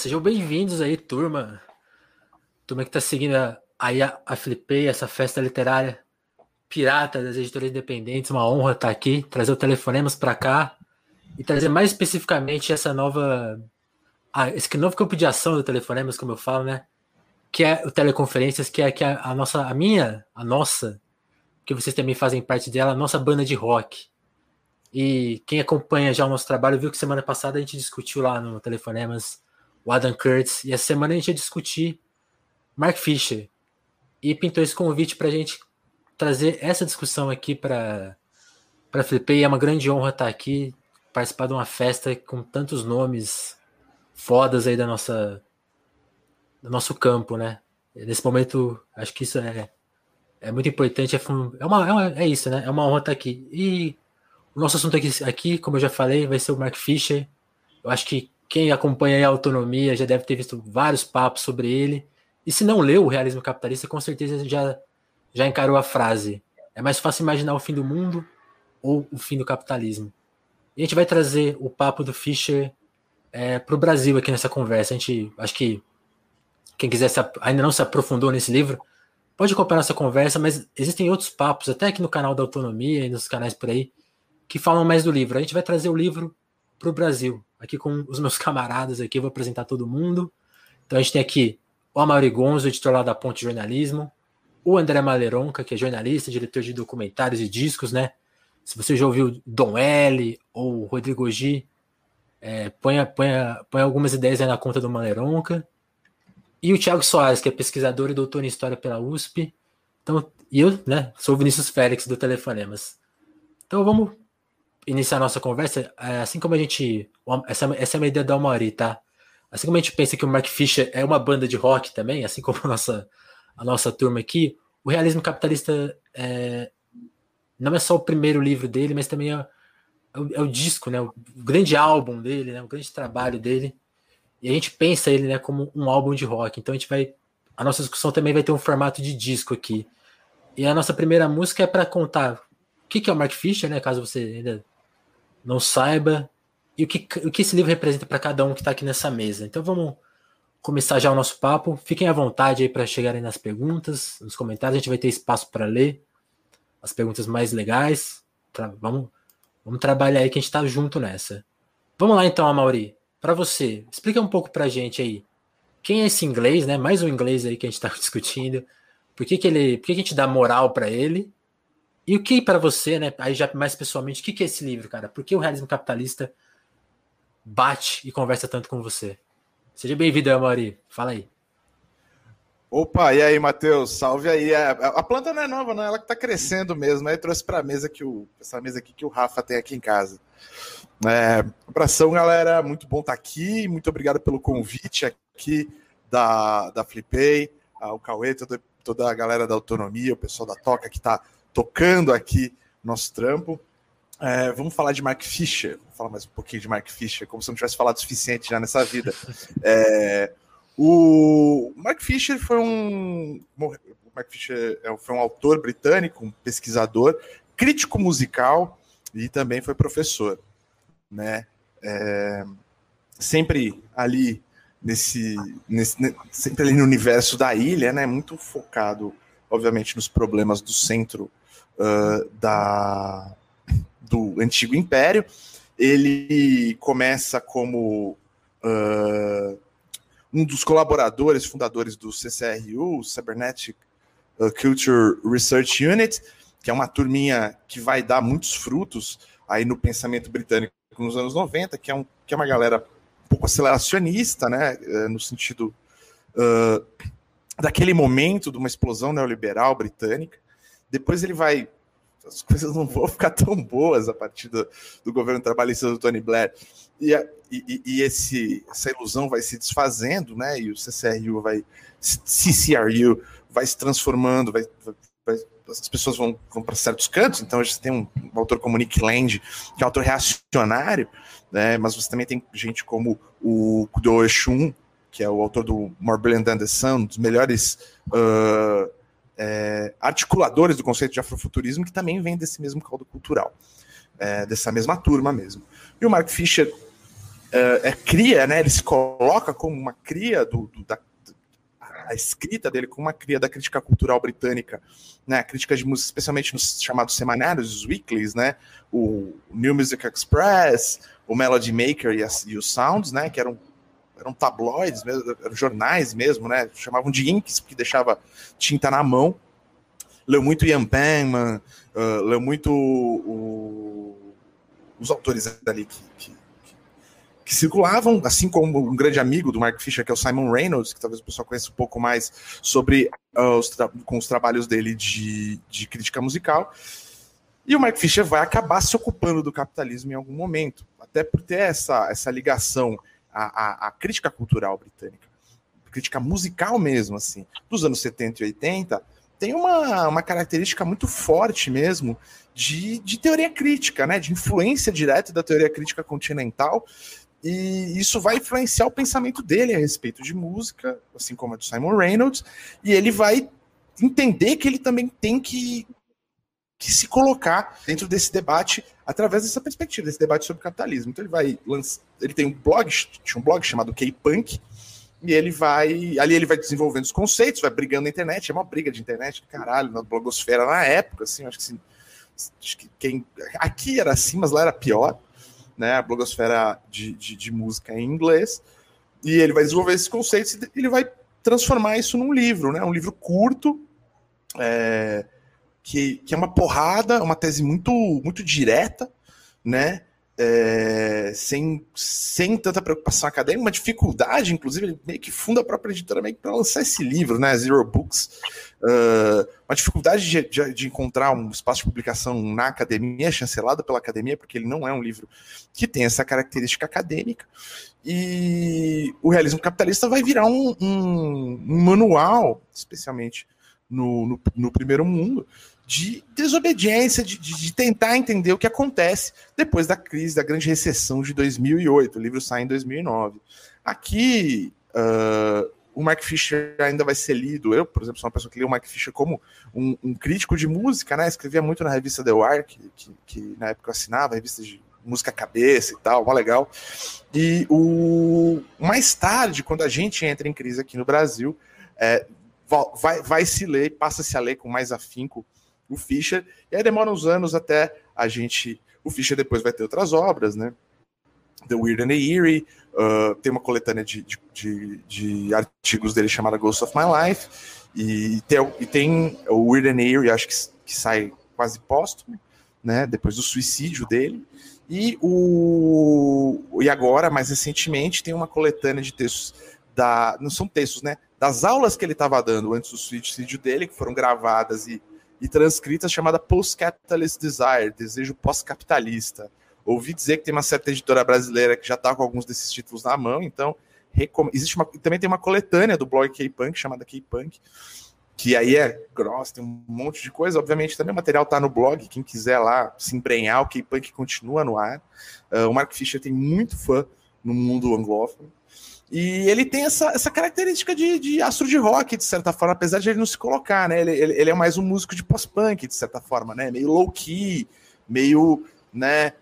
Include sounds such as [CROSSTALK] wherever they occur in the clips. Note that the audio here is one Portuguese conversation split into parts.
sejam bem-vindos aí, turma. Turma que tá seguindo aí a, a Flipei, essa festa literária pirata das editoras independentes. Uma honra estar aqui, trazer o Telefonemas para cá e trazer mais especificamente essa nova. Ah, esse novo campo de ação do Telefonemas, como eu falo, né? Que é o Teleconferências, que é, que é a nossa, a minha, a nossa, que vocês também fazem parte dela, a nossa banda de rock. E quem acompanha já o nosso trabalho viu que semana passada a gente discutiu lá no Telefonemas o Adam Kurtz, e essa semana a gente ia discutir Mark Fisher. E pintou esse convite para a gente trazer essa discussão aqui para para Flipei. É uma grande honra estar aqui, participar de uma festa com tantos nomes fodas aí da nossa do nosso campo, né? Nesse momento, acho que isso é, é muito importante. É, é, uma, é, uma, é isso, né? É uma honra estar aqui. E o nosso assunto aqui, aqui, como eu já falei, vai ser o Mark Fisher. Eu acho que quem acompanha a autonomia já deve ter visto vários papos sobre ele. E se não leu o realismo capitalista, com certeza já, já encarou a frase: é mais fácil imaginar o fim do mundo ou o fim do capitalismo. E a gente vai trazer o papo do Fischer é, para o Brasil aqui nessa conversa. A gente, acho que quem quiser se, ainda não se aprofundou nesse livro, pode acompanhar essa conversa, mas existem outros papos, até aqui no canal da Autonomia e nos canais por aí, que falam mais do livro. A gente vai trazer o livro para o Brasil, aqui com os meus [LAUGHS] camaradas aqui, vou apresentar todo mundo. Então a gente tem aqui o Amaury Gonzo, editor lá da Ponte Jornalismo, o André Maleronca, que é jornalista, diretor de documentários e discos, né? Se você já ouviu Dom L ou Rodrigo G, é, algumas ideias aí na conta do Maleronca. E o Thiago Soares, que é pesquisador e doutor em História pela USP. Então, e eu, né, sou o Vinícius Félix do Telefonemas. Então vamos iniciar a nossa conversa. É, assim como a gente. Essa, essa é uma ideia do Almari, tá? Assim como a gente pensa que o Mark Fisher é uma banda de rock também, assim como a nossa, a nossa turma aqui, o realismo capitalista é, não é só o primeiro livro dele, mas também é, é, o, é o, disco, né? O, grande álbum dele, né? O grande trabalho dele. E a gente pensa ele, né, como um álbum de rock. Então a gente vai, a nossa discussão também vai ter um formato de disco aqui. E a nossa primeira música é para contar o que, que é o Mark Fisher, né? Caso você ainda não saiba, e o que, o que esse livro representa para cada um que está aqui nessa mesa. Então vamos começar já o nosso papo. Fiquem à vontade aí para chegarem nas perguntas, nos comentários. A gente vai ter espaço para ler as perguntas mais legais. Vamos, vamos trabalhar aí que a gente está junto nessa. Vamos lá então, Amaury. Para você, explica um pouco para a gente aí. Quem é esse inglês, né? Mais um inglês aí que a gente está [LAUGHS] discutindo. Por que, que ele, por que, que a gente dá moral para ele? E o que para você, né? Aí já mais pessoalmente, o que, que é esse livro, cara? Por que o realismo capitalista bate e conversa tanto com você. Seja bem-vindo, Amari. Fala aí. Opa, e aí, Matheus? Salve aí. A, a, planta não é nova, não. Ela que tá crescendo mesmo. Aí trouxe para a mesa que o essa mesa aqui que o Rafa tem aqui em casa. É, abração, galera. Muito bom estar tá aqui. Muito obrigado pelo convite aqui da, da Flipei, o Cauê, toda, toda a galera da autonomia, o pessoal da Toca que está tocando aqui nosso trampo. É, vamos falar de Mark Fisher. Vou falar mais um pouquinho de Mark Fisher, como se eu não tivesse falado o suficiente já nessa vida. [LAUGHS] É, o Mark Fisher foi um. Mark Fisher é foi um autor britânico, um pesquisador, crítico musical e também foi professor. Né? É, sempre ali nesse, nesse, sempre ali no universo da ilha, né? Muito focado, obviamente, nos problemas do centro uh, da do antigo império. Ele começa como uh, um dos colaboradores, fundadores do CCRU, Cybernetic uh, Culture Research Unit, que é uma turminha que vai dar muitos frutos aí no pensamento britânico nos anos 90, que é, um, que é uma galera um pouco aceleracionista, né, no sentido uh, daquele momento de uma explosão neoliberal britânica. Depois ele vai as coisas não vão [LAUGHS] ficar tão boas a partir do, do governo trabalhista do Tony Blair. E, e, e, esse, essa ilusão vai se desfazendo, né? E o CCRU vai, CCRU vai se transformando, vai, vai as pessoas vão, vão para certos cantos. Então, gente tem um, um, autor como Nick Land, que é um autor reacionário, né? Mas você também tem gente como o Kudo Shun, que é o autor do More Brilliant Than the Sun, um dos melhores uh, é, articuladores do conceito de afrofuturismo que também vem desse mesmo caldo cultural, é, dessa mesma turma mesmo. E o Mark Fisher é, é, cria, né? Ele se coloca como uma cria do, do da a escrita dele como uma cria da crítica cultural britânica, né? A crítica de música, especialmente nos chamados semanários, os weeklies, né? O New Music Express, o Melody Maker e, as, e os Sounds, né? Que eram eram tabloides, mesmo, eram jornais mesmo, né? Chamavam de inks, porque deixava tinta na mão. Leu muito Ian Penman, uh, leu muito o, os autores ali que, que, que, circulavam, assim como um grande amigo do Mark Fisher, que é o Simon Reynolds, que talvez o pessoal conheça um pouco mais sobre uh, os com os trabalhos dele de, de crítica musical. E o Mark Fisher vai acabar se ocupando do capitalismo em algum momento, até por ter essa, essa ligação à, à, à crítica cultural britânica, crítica musical mesmo, assim, dos anos 70 e 80, tem uma, uma característica muito forte mesmo de, de teoria crítica, né? De influência direta da teoria crítica continental. E isso vai influenciar o pensamento dele a respeito de música, assim como a do Simon Reynolds, e ele vai entender que ele também tem que, que se colocar dentro desse debate através dessa perspectiva, desse debate sobre capitalismo. Então ele vai ele tem um blog, tinha um blog chamado K-Punk, e ele vai. Ali ele vai desenvolvendo os conceitos, vai brigando na internet. É uma briga de internet, caralho, na blogosfera na época, assim, acho que, assim, acho que quem. Aqui era assim, mas lá era pior, né? A blogosfera de, de, de música em inglês. E ele vai desenvolver esses conceitos e ele vai transformar isso num livro, né? Um livro curto, é, que, que é uma porrada, uma tese muito, muito direta, né? é, sem, sem tanta preocupação acadêmica, uma dificuldade, inclusive, ele meio que funda a própria editora meio para lançar esse livro, né, Zero Books, uh, uma dificuldade de, de, de, encontrar um espaço de publicação na academia, chancelado pela academia, porque ele não é um livro que tem essa característica acadêmica, e o realismo capitalista vai virar um, um, um manual, especialmente no, no, no primeiro mundo, de desobediência, de, de, tentar entender o que acontece depois da crise, da grande recessão de 2008. O livro sai em 2009. Aqui, uh, o Mark Fisher ainda vai ser lido. Eu, por exemplo, sou uma pessoa que lê o Mark Fisher como um, um crítico de música, né? Escrevia muito na revista The Wire, que, que, que na época eu assinava, revista de música cabeça e tal, mó legal. E o mais tarde, quando a gente entra em crise aqui no Brasil, é, vai, vai se ler, passa-se a ler com mais afinco o Fischer, e aí demora uns anos até a gente. O Fischer depois vai ter outras obras, né? The Weird and the Eerie, uh, tem uma coletânea de, de, de, de, artigos dele chamada Ghost of My Life, e tem, e tem o Weird and the Eerie, acho que, que sai quase póstumo, né? Depois do suicídio dele. E, o, e agora, mais recentemente, tem uma coletânea de textos da. Não são textos, né? Das aulas que ele estava dando antes do suicídio dele, que foram gravadas e e transcrita chamada Post-Capitalist Desire, Desejo Pós-Capitalista. Ouvi dizer que tem uma certa editora brasileira que já está com alguns desses títulos na mão, então existe uma... também tem uma coletânea do blog K-Punk, chamada K-Punk, que aí é grossa, tem um monte de coisa. Obviamente, também o material está no blog, quem quiser lá se embrenhar, o K-Punk continua no ar. Uh, o Mark Fisher tem muito fã no mundo anglófono. E ele tem essa, essa característica de, de astro de rock, de certa forma, apesar de ele não se colocar, né? Ele, ele, ele é mais um músico de pós-punk, de certa forma, né? Meio low-key, meio, né?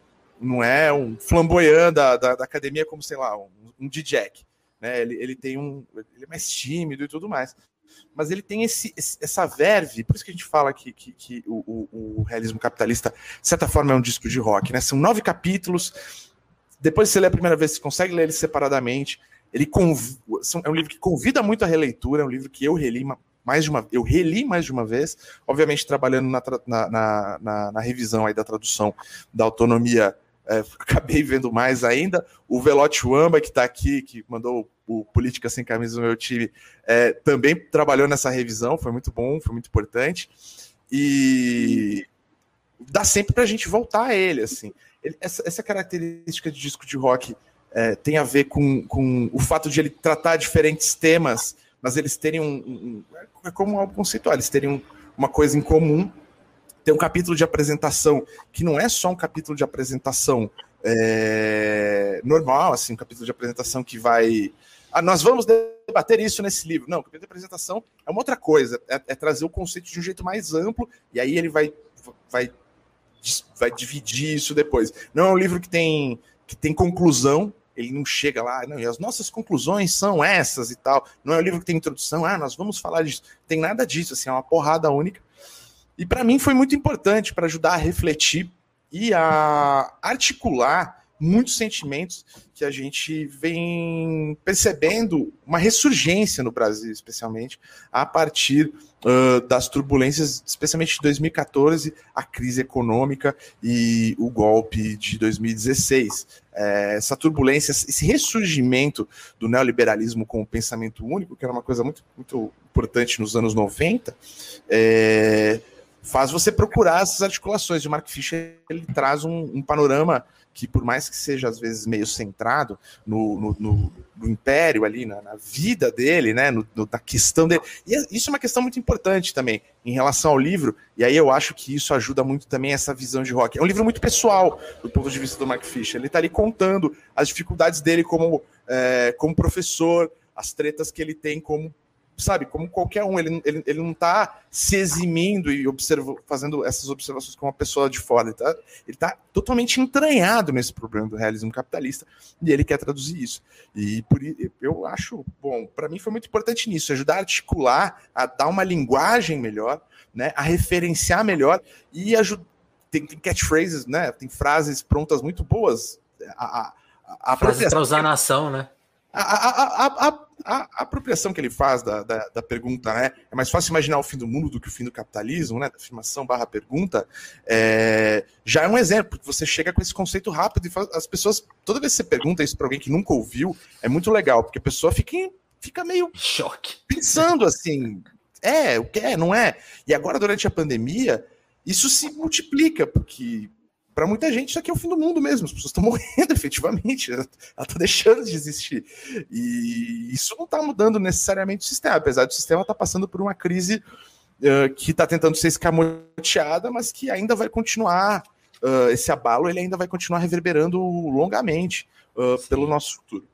Não é um flamboyant da, da, da academia como, sei lá, um, um DJ, né? Ele, ele tem um... Ele é mais tímido e tudo mais. Mas ele tem esse, essa verve, por isso que a gente fala que, que, que o, o, o realismo capitalista, de certa forma, é um disco de rock, né? São nove capítulos, depois que você lê a primeira vez, você consegue ler eles separadamente, ele conv... é um livro que convida muito a releitura, é um livro que eu reli mais de uma eu reli mais de uma vez, obviamente trabalhando na, na, na, na revisão aí da tradução da autonomia, é, [LAUGHS] acabei vendo mais ainda. O Velote Wamba, que está aqui, que mandou o Política Sem Camisa do meu time, é, também trabalhou nessa revisão, foi muito bom, foi muito importante. E dá sempre para a gente voltar a ele, assim. Essa, essa característica de disco de rock é, tem a ver com, com o fato de ele tratar diferentes temas, mas eles terem um. um é como algo conceitual, eles terem um, uma coisa em comum. Tem um capítulo de apresentação que não é só um capítulo de apresentação é, normal, assim, um capítulo de apresentação que vai. Ah, nós vamos debater isso nesse livro. Não, o capítulo de apresentação é uma outra coisa, é, é trazer o conceito de um jeito mais amplo, e aí ele vai, vai, vai dividir isso depois. Não é um livro que tem, que tem conclusão, ele não chega lá, não, e as nossas conclusões são essas e tal. Não é um livro que tem introdução, ah, nós vamos falar disso. Tem nada disso, assim, é uma porrada única. E para mim foi muito importante para ajudar a refletir e a articular muitos sentimentos que a gente vem percebendo uma ressurgência no Brasil, especialmente a partir uh, das turbulências, especialmente de 2014, a crise econômica e o golpe de 2016. É, essa turbulência, esse ressurgimento do neoliberalismo com o pensamento único, que era uma coisa muito, muito importante nos anos 90, é, faz você procurar essas articulações. O Mark Fisher ele traz um, um panorama que por mais que seja às vezes meio centrado no, no, no, no império ali, na, na, vida dele, né, no, na questão dele, e é, isso é uma questão muito importante também em relação ao livro, e aí eu acho que isso ajuda muito também essa visão de rock. É um livro muito pessoal do ponto de vista do Mark Fisher, ele está ali contando as dificuldades dele como, é, como professor, as tretas que ele tem como sabe, como qualquer um, ele, ele, ele não está se eximindo e observa, fazendo essas observações como uma pessoa de fora, ele está tá totalmente entranhado nesse problema do realismo capitalista e ele quer traduzir isso. E por eu acho, bom, para mim foi muito importante nisso, ajudar a articular, a dar uma linguagem melhor, né, a referenciar melhor e ajudar. Tem, tem catchphrases, né? Tem frases prontas muito boas. A, a, a frases para usar na ação, né? A, a, a, a, a, apropriação que ele faz da, da, da, pergunta, né? É mais fácil imaginar o fim do mundo do que o fim do capitalismo, né? Da afirmação barra pergunta, é, já é um exemplo, porque você chega com esse conceito rápido e faz, as pessoas, toda vez que você pergunta isso para alguém que nunca ouviu, é muito legal, porque a pessoa fica, fica meio choque, pensando assim, é, o que é, não é? E agora, durante a pandemia, isso se multiplica, porque para muita gente isso aqui é o fim do mundo mesmo, as pessoas estão [LAUGHS] morrendo efetivamente, ela está deixando de existir. E isso não está mudando necessariamente o sistema, apesar do sistema estar tá passando por uma crise uh, que está tentando ser escamoteada, mas que ainda vai continuar, uh, esse abalo ele ainda vai continuar reverberando longamente uh, pelo nosso futuro.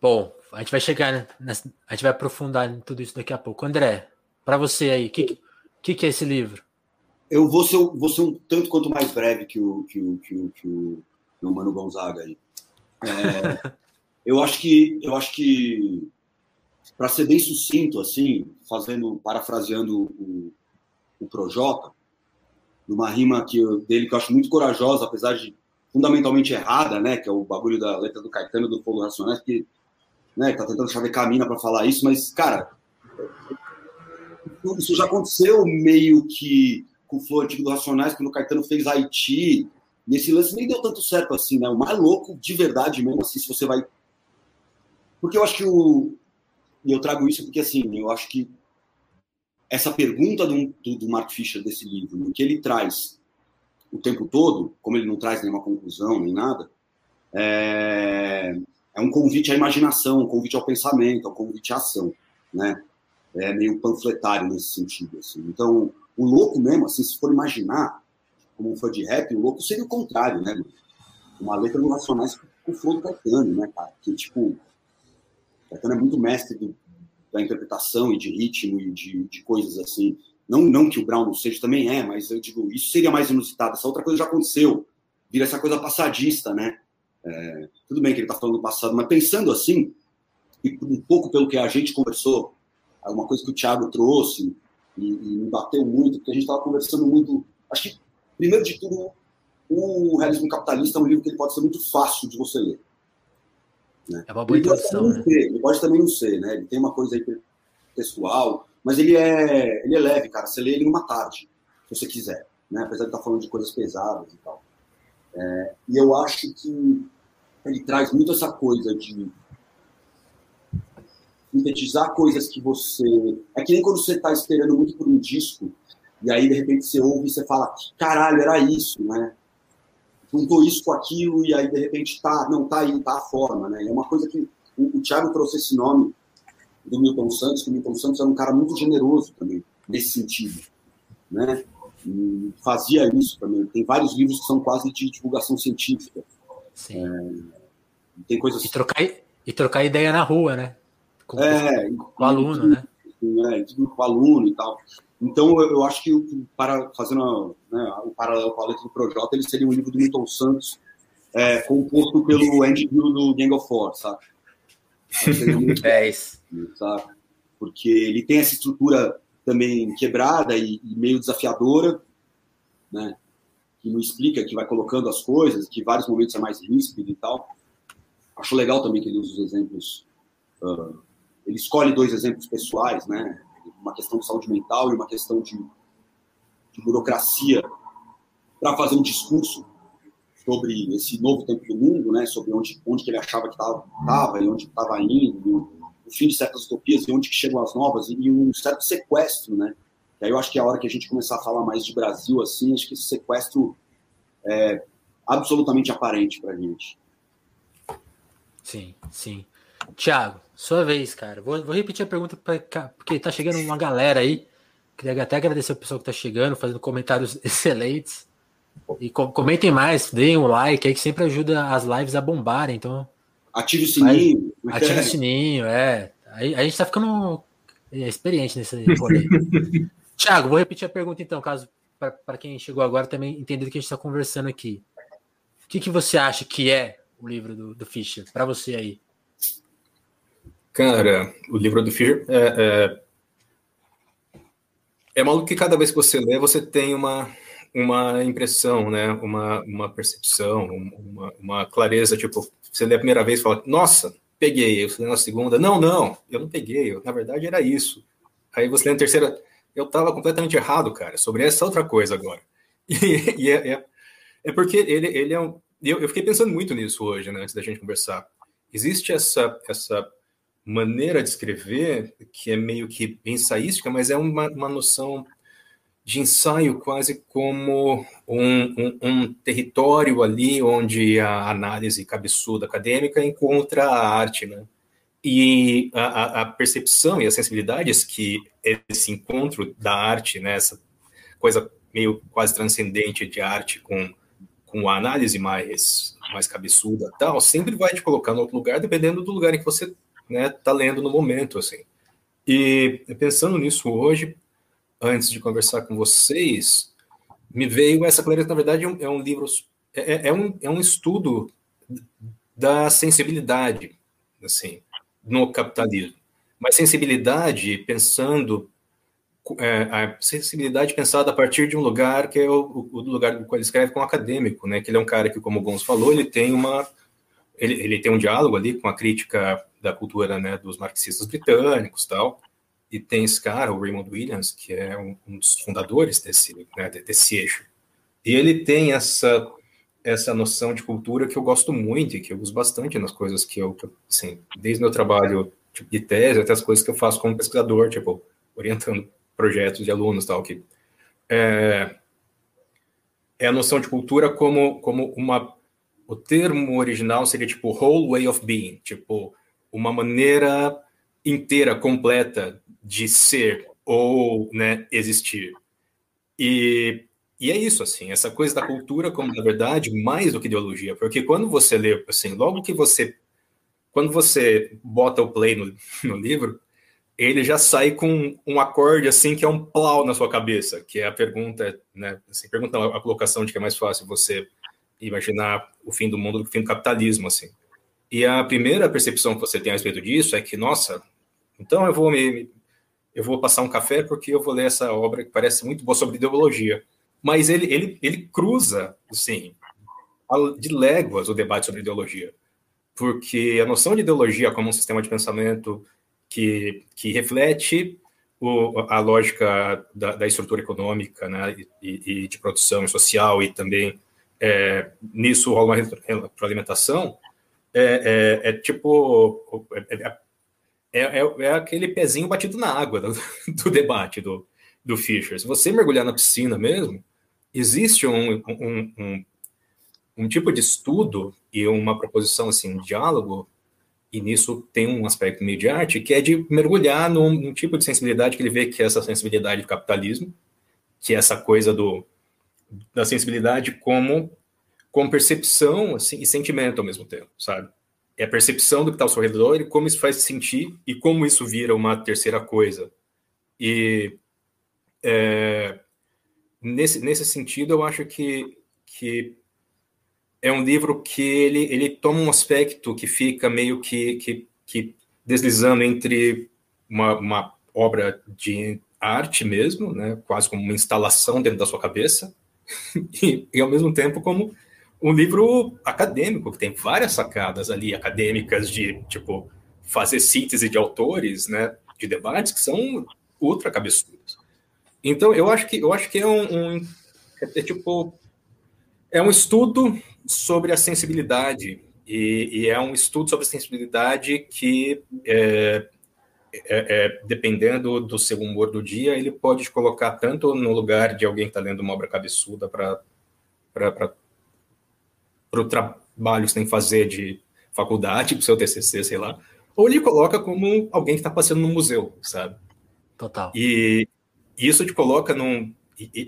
Bom, a gente vai chegar, nessa, a gente vai aprofundar em tudo isso daqui a pouco. André, para você aí, o que, que, que é esse livro? Eu vou ser, vou ser um tanto quanto mais breve que o, que o, que o, que o, que o Mano Gonzaga aí. É, [LAUGHS] eu acho que, eu acho que para ser bem sucinto, assim, fazendo, parafraseando o, o Projota, numa rima que eu, dele que eu acho muito corajosa, apesar de fundamentalmente errada, né, que é o bagulho da letra do Caetano do Fogo Racionais, que né, tá tentando chavecar a mina para falar isso, mas, cara, isso já aconteceu meio que com o Flow antigo do Racionais, quando o Caetano fez Haiti. E esse lance nem deu tanto certo assim, né? O mais louco, de verdade mesmo, assim, se você vai. Porque eu acho que o. E eu trago isso porque, assim, eu acho que essa pergunta do, do, do Mark Fisher desse livro, que ele traz o tempo todo, como ele não traz nenhuma conclusão nem nada, é, é um convite à imaginação, um convite ao pensamento, um convite à ação, né? É meio panfletário nesse sentido, assim. Então, o louco mesmo, assim, se for imaginar, como fã de rap, o louco seria o contrário, né? Uma letra no Nacionais com o Flow do Caetano, né, cara? Que, tipo, Caetano é muito mestre do, da interpretação e de ritmo e de, de coisas assim. Não, não que o Brown não seja, também é, mas eu digo, isso seria mais inusitado. Essa outra coisa já aconteceu. Vira essa coisa passadista, né? É, tudo bem que ele está falando do passado, mas pensando assim, e um pouco pelo que a gente conversou, uma coisa que o Thiago trouxe, e, e me bateu muito, porque a gente estava conversando muito. Acho que, primeiro de tudo, o Realismo Capitalista é um livro que ele pode ser muito fácil de você ler. Né? É uma boa introdução. Né? ele pode também não ser, né? Ele tem uma coisa aí pessoal, mas ele é, ele é leve, cara. Você lê ele numa tarde, se você quiser, né? Apesar de estar falando de coisas pesadas e tal. É, e eu acho que ele traz muito essa coisa de sintetizar coisas que você. É que nem quando você está esperando muito por um disco, e aí de repente você ouve e você fala, caralho, era isso, né? Juntou isso com aquilo, e aí de repente tá, não, tá aí, tá a forma, né? É uma coisa que o, o Thiago trouxe esse nome do Milton Santos, que o Milton Santos era um cara muito generoso também, nesse sentido, né? E fazia isso também. Tem vários livros que são quase de divulgação científica. Sim. É, tem coisas. E trocar, e trocar ideia na rua, né? Com, é, com o aluno, né? É, com o aluno e tal. Então, eu, acho que, para fazendo né, o paralelo com a letra do Projota, ele seria um livro do Milton Santos, é, composto pelo Andy Hill do Gang of Four, sabe? [LAUGHS] É isso. Sabe? Porque ele tem essa estrutura também quebrada e, e meio desafiadora, né? Que não explica, que vai colocando as coisas, que em vários momentos é mais ríspido e tal. Acho legal também que ele usa os exemplos. Uh, ele escolhe dois exemplos pessoais, né? Uma questão de saúde mental e uma questão de, de burocracia para fazer um discurso sobre esse novo tempo do mundo, né? Sobre onde, onde que ele achava que estava e onde estava indo, o fim de certas utopias e onde que chegam as novas e, e um certo sequestro, né? E aí eu acho que é a hora que a gente começar a falar mais de Brasil, assim, acho que esse sequestro é absolutamente aparente para a gente. Sim, sim. Tiago, sua vez, cara. Vou, vou repetir a pergunta pra, porque tá chegando uma galera aí. Queria até agradecer o pessoal que tá chegando, fazendo comentários [LAUGHS] excelentes. E comentem mais, deem um like aí que sempre ajuda as lives a bombarem. Então, ative o sininho. Vai, ative o sininho, é. Aí, a gente tá ficando é, experiente nesse [LAUGHS] rolê. Tiago, vou repetir a pergunta então, caso para quem chegou agora também entender do que a gente está conversando aqui. O que, que você acha que é o livro do, do Fischer, para você aí? Cara, o livro do Fischer é, é, é maluco que cada vez que você lê, você tem uma, uma impressão, né? uma, uma percepção, uma, uma clareza. Tipo, você lê a primeira vez e fala, nossa, peguei. Você lê na segunda, não, não, eu não peguei. Eu, na verdade, era isso. Aí você lê na terceira, eu estava completamente errado, cara, sobre essa outra coisa agora. [LAUGHS] E, e é, é, é, porque ele, ele é um. Eu, eu fiquei pensando muito nisso hoje, né, antes da gente conversar. Existe essa, essa maneira de escrever que é meio que ensaística, mas é uma, uma noção de ensaio quase como um, um, um, território ali onde a análise cabeçuda acadêmica encontra a arte, né? E a, a percepção e as sensibilidades que esse encontro da arte, né, essa coisa meio quase transcendente de arte com, com a análise mais, mais cabeçuda tal, sempre vai te colocar em outro lugar, dependendo do lugar em que você né, tá lendo no momento, assim. E pensando nisso hoje, antes de conversar com vocês, me veio essa clareza, na verdade, é um, é livro, é, é, é, um, é um estudo da sensibilidade, assim, no capitalismo. Mas sensibilidade pensando, é, a sensibilidade pensada a partir de um lugar que é o, o lugar do qual ele escreve com o acadêmico, né, que ele é um cara que, como o falou, ele tem uma, ele, ele tem um diálogo ali com a crítica da cultura, né, dos marxistas britânicos, tal, e tem esse cara, o Raymond Williams, que é um, um dos fundadores desse, né, desse eixo. E ele tem essa essa noção de cultura que eu gosto muito e que eu uso bastante nas coisas que eu, assim, desde meu trabalho tipo, de tese até as coisas que eu faço como pesquisador, tipo, orientando projetos de alunos tal, que é, é a noção de cultura como, como uma, o termo original seria tipo whole way of being, tipo, uma maneira inteira, completa de ser ou né, existir. E, e é isso, assim, essa coisa da cultura como, na verdade, mais do que ideologia, porque quando você lê, assim, logo que você, quando você bota o play no, no livro, ele já sai com um acorde, assim, que é um plau na sua cabeça, que é a pergunta, né, assim, pergunta a colocação de que é mais fácil você imaginar o fim do mundo o fim do capitalismo, assim. E a primeira percepção que você tem a respeito disso é que, nossa, então eu vou me, eu vou passar um café porque eu vou ler essa obra que parece muito boa sobre ideologia. Mas ele, ele, ele cruza, assim, de léguas o debate sobre ideologia. Porque a noção de ideologia como um sistema de pensamento que, que reflete o, a lógica da, da, estrutura econômica né, e, e, de produção social e também é, nisso rola uma retroalimentação, é, é, é tipo é, é é, é, aquele pezinho batido na água do, [LAUGHS] do, debate do, do Fischer. Se você mergulhar na piscina mesmo, existe um, um, um, um tipo de estudo e uma proposição, assim, um diálogo, e nisso tem um aspecto meio de arte, que é de mergulhar num, num tipo de sensibilidade que ele vê que é essa sensibilidade do capitalismo, que é essa coisa do, da sensibilidade como, como percepção assim, e sentimento ao mesmo tempo, sabe? é a percepção do que está ao seu redor e como isso faz sentir e como isso vira uma terceira coisa. E é, nesse, nesse sentido, eu acho que, que é um livro que ele, ele toma um aspecto que fica meio que, que, que deslizando entre uma, uma obra de arte mesmo, né, quase como uma instalação dentro da sua cabeça, e, e, ao mesmo tempo como um livro acadêmico, que tem várias sacadas ali acadêmicas de, tipo, fazer síntese de autores, né, de debates que são ultra cabeçudos. Então, eu acho que, eu acho que é um, um é, é tipo é um estudo sobre a sensibilidade, e, e, é um estudo sobre a sensibilidade que, é, é, é, dependendo do seu humor do dia, ele pode te colocar tanto no lugar de alguém que está lendo uma obra cabeçuda para o trabalho que você tem que fazer de faculdade, para o seu TCC, sei lá, ou ele coloca como alguém que está passeando no museu, sabe? Total. E isso te coloca num.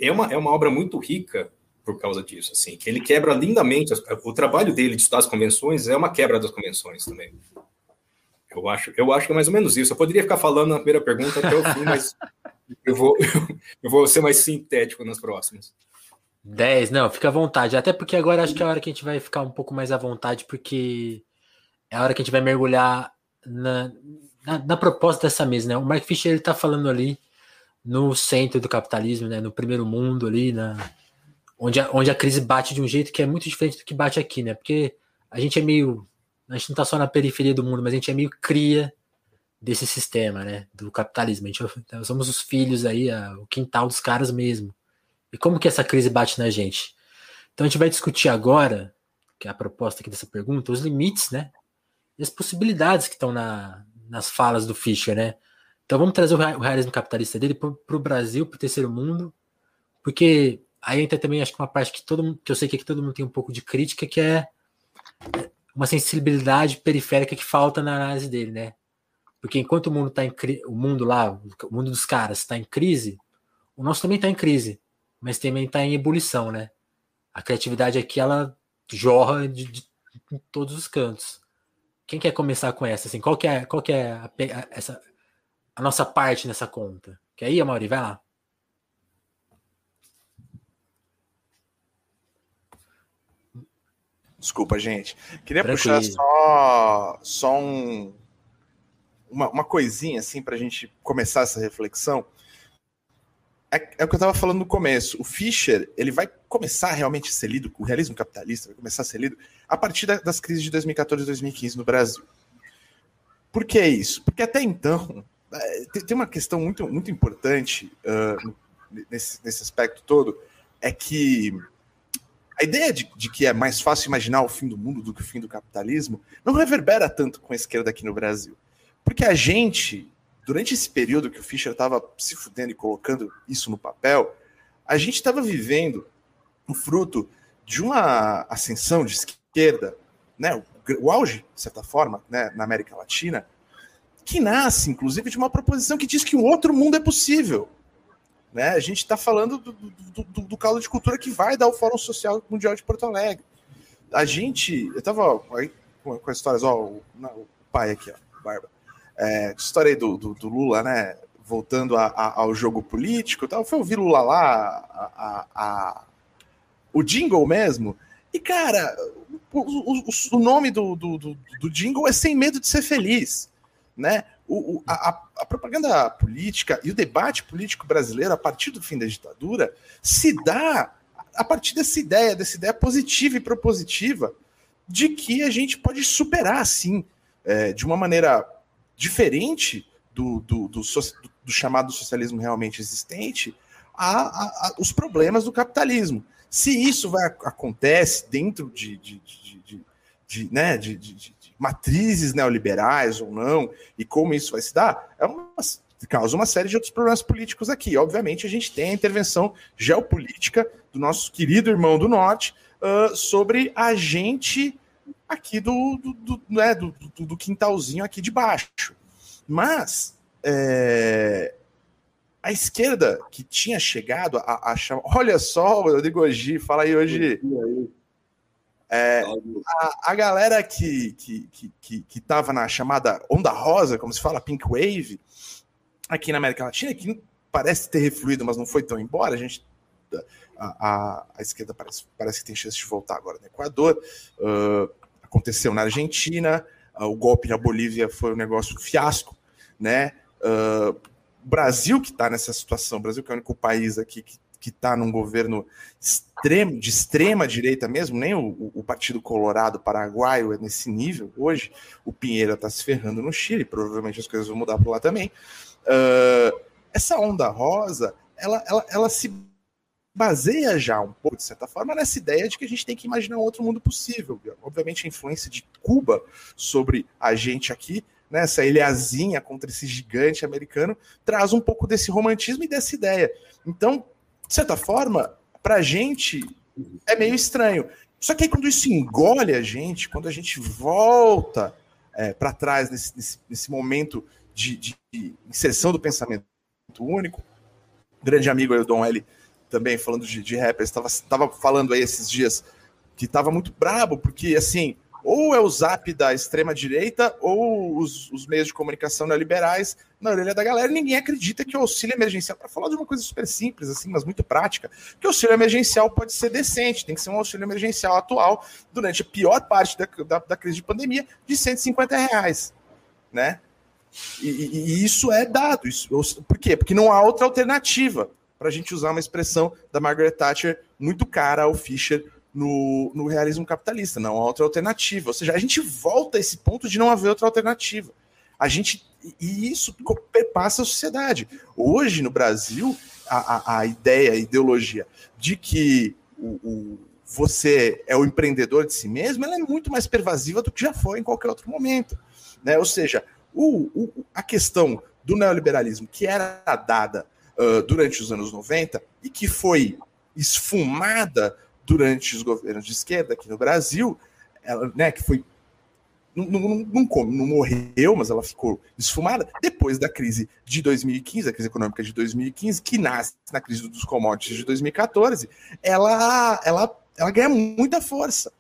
É uma, é uma obra muito rica por causa disso, assim, que ele quebra lindamente, o trabalho dele de estudar as convenções é uma quebra das convenções também. Eu acho, eu acho que é mais ou menos isso. Eu poderia ficar falando na primeira pergunta até o fim, [LAUGHS] mas eu vou, [LAUGHS] eu vou ser mais sintético nas próximas. 10, não, fica à vontade. Até porque agora acho que é a hora que a gente vai ficar um pouco mais à vontade, porque é a hora que a gente vai mergulhar na, na, na proposta dessa mesa, né? O Mark Fisher ele tá falando ali no centro do capitalismo, né? No primeiro mundo ali, na, onde a, onde a crise bate de um jeito que é muito diferente do que bate aqui, né? Porque a gente é meio. A gente não está só na periferia do mundo, mas a gente é meio cria desse sistema, né? Do capitalismo. A gente, nós somos os filhos aí, a, o quintal dos caras mesmo. E como que essa crise bate na gente? Então a gente vai discutir agora, que é a proposta aqui dessa pergunta, os limites, né? E as possibilidades que estão na, nas falas do Fischer, né? Então vamos trazer o realismo capitalista dele para o Brasil, para o terceiro mundo, porque Aí entra também, acho que uma parte que todo mundo, que eu sei que aqui todo mundo tem um pouco de crítica, que é uma sensibilidade periférica que falta na análise dele, né? Porque enquanto o mundo tá em o mundo lá, o mundo dos caras está em crise, o nosso também está em crise, mas também está em ebulição, né? A criatividade aqui ela jorra de, de, de, todos os cantos. Quem quer começar com essa? Assim, qual que é, qual que é a, a, essa, a nossa parte nessa conta? Que aí, Amaury, vai lá. Desculpa, gente. Queria Tranquilo. puxar só, só um, uma, uma coisinha assim para a gente começar essa reflexão. É, é, o que eu estava falando no começo. O Fischer ele vai começar realmente a ser lido, o realismo capitalista vai começar a ser lido a partir da, das crises de 2014 e 2015 no Brasil. Por que isso? Porque até então é, tem uma questão muito, muito importante uh, nesse, nesse aspecto todo, é que a ideia de, de, que é mais fácil imaginar o fim do mundo do que o fim do capitalismo não reverbera tanto com a esquerda aqui no Brasil. Porque a gente, durante esse período que o Fischer estava se fudendo e colocando isso no papel, a gente estava vivendo o fruto de uma ascensão de esquerda, né, o, o auge, de certa forma, né, na América Latina, que nasce, inclusive, de uma proposição que diz que um outro mundo é possível. Né? A gente está falando do, do, do, do, caldo de cultura que vai dar o Fórum Social Mundial de Porto Alegre. A gente. Eu estava com, com as histórias, ó, o, o, pai aqui, ó, Barba. É, história aí do, do, Lula, né? Voltando a, a, ao jogo político tal. Foi ouvir Lula lá, a, o jingle mesmo. E, cara, o, o, o nome do, do, do, do jingle é Sem Medo de Ser Feliz. Né? O, a, a, propaganda política e o debate político brasileiro, a partir do fim da ditadura, se dá a partir dessa ideia, dessa ideia positiva e propositiva de que a gente pode superar, assim, é, de uma maneira diferente do, do, do, do, chamado socialismo realmente existente, a, a, os problemas do capitalismo. Se isso vai, acontece dentro de, de, de, de, de né, de, de, matrizes neoliberais ou não, e como isso vai se dar, é uma, causa uma série de outros problemas políticos aqui. Obviamente, a gente tem a intervenção geopolítica do nosso querido irmão do Norte uh, sobre a gente aqui do, do, do, né, do, do, quintalzinho aqui de baixo. Mas é, a esquerda que tinha chegado a, a chamar. Olha só, Rodrigo Ogi, fala aí hoje. É, a, a, galera que que, que, que, que tava na chamada onda rosa, como se fala, Pink Wave, aqui na América Latina, que parece ter refluído, mas não foi tão embora, a gente a, a, a esquerda parece, parece que tem chance de voltar agora no Equador. Uh, aconteceu na Argentina, uh, o golpe na Bolívia foi um negócio fiasco, né? Uh, o Brasil que está nessa situação, o Brasil que é o único país aqui que que está num governo extremo, de extrema direita mesmo, nem o, o, Partido Colorado Paraguaio é nesse nível hoje. O Pinheiro está se ferrando no Chile, provavelmente as coisas vão mudar por lá também. Uh, essa onda rosa, ela, ela, ela se baseia já um pouco, de certa forma, nessa ideia de que a gente tem que imaginar um outro mundo possível. Obviamente, a influência de Cuba sobre a gente aqui, né, essa ilhazinha contra esse gigante americano, traz um pouco desse romantismo e dessa ideia. Então, de certa forma, para a gente é meio estranho. Só que aí quando isso engole a gente, quando a gente volta é, para trás nesse, nesse, nesse, momento de, de, inserção do pensamento único, grande amigo aí, o Dom L, também falando de, de rappers, estava falando aí esses dias que estava muito brabo, porque assim, ou é o zap da extrema-direita ou os, os, meios de comunicação neoliberais na orelha da galera. Ninguém acredita que o auxílio emergencial, para falar de uma coisa super simples, assim, mas muito prática, que o auxílio emergencial pode ser decente, tem que ser um auxílio emergencial atual, durante a pior parte da, da, da crise de pandemia, de 150 reais. Né? E, e, isso é dado. Isso, por quê? Porque não há outra alternativa para a gente usar uma expressão da Margaret Thatcher muito cara ao Fischer no, no realismo capitalista, não há outra alternativa. Ou seja, a gente volta a esse ponto de não haver outra alternativa. A gente e isso perpassa a sociedade. Hoje, no Brasil, a, a, a ideia, a ideologia de que o, o, você é o empreendedor de si mesmo, ela é muito mais pervasiva do que já foi em qualquer outro momento. Né? Ou seja, o, a questão do neoliberalismo, que era dada uh, durante os anos 90 e que foi esfumada durante os governos de esquerda aqui no Brasil, ela, né, que foi não, não, não, não, morreu, mas ela ficou esfumada depois da crise de 2015, a crise econômica de 2015, que nasce na crise dos commodities de 2014, ela, ela, ela ganha muita força.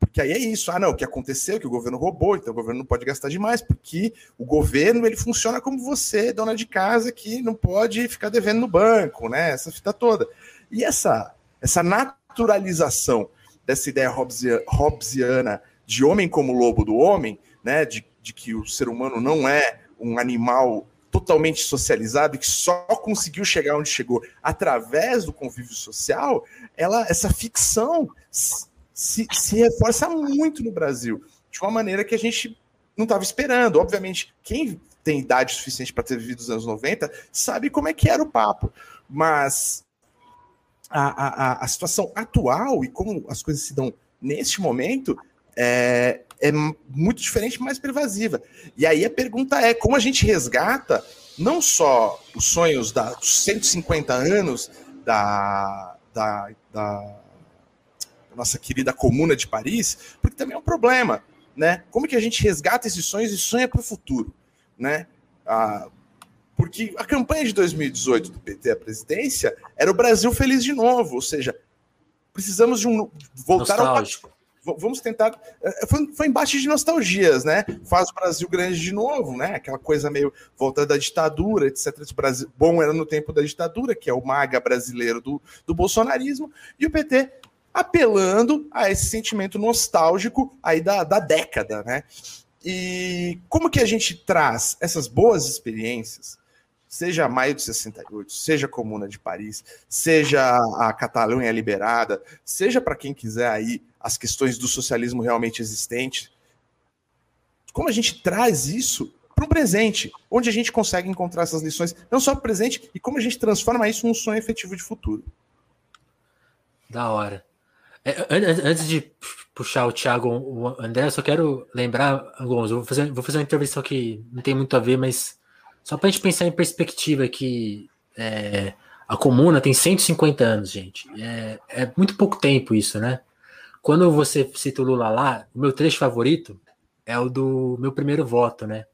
Porque aí é isso, ah não, o que aconteceu, que o governo roubou, então o governo não pode gastar demais, porque o governo ele funciona como você, dona de casa, que não pode ficar devendo no banco, né? Essa fita toda. E essa, essa naturalização dessa ideia hobbesiana de homem como lobo do homem, né, de, de que o ser humano não é um animal totalmente socializado e que só conseguiu chegar onde chegou através do convívio social, ela, essa ficção se, se reforça muito no Brasil, de uma maneira que a gente não estava esperando. Obviamente, quem tem idade suficiente para ter vivido os anos 90 sabe como é que era o papo, mas a, a, a situação atual e como as coisas se dão neste momento é, é muito diferente, mais pervasiva. E aí a pergunta é: como a gente resgata não só os sonhos da, dos 150 anos da, da, da, nossa querida Comuna de Paris, porque também é um problema, né? Como que a gente resgata esses sonhos e sonha para o futuro, né? Ah, porque a campanha de 2018 do PT à presidência era o Brasil feliz de novo, ou seja, precisamos de um voltar Nostálgico. ao vamos tentar. É, foi, foi embate de nostalgias, né? Faz o Brasil grande de novo, né? Aquela coisa meio voltada da ditadura, etc. O Brasil, bom era no tempo da ditadura, que é o maga brasileiro do, do bolsonarismo, e o PT apelando a esse sentimento nostálgico aí da, da década, né? E como que a gente traz essas boas experiências seja Maio de 68, seja Comuna de Paris, seja a Catalunha liberada, seja para quem quiser aí as questões do socialismo realmente existente, como a gente traz isso para o presente, onde a gente consegue encontrar essas lições, não só para o presente, e como a gente transforma isso num sonho efetivo de futuro. Da hora. É, antes de puxar o Thiago, o André, eu só quero lembrar, Gonzo, vou fazer, vou fazer uma intervenção que não tem muito a ver, mas só para a gente pensar em perspectiva que é, a comuna tem 150 anos, gente. É, é, muito pouco tempo isso, né? Quando você cita o Lula lá, o meu trecho favorito é o do meu primeiro voto, né?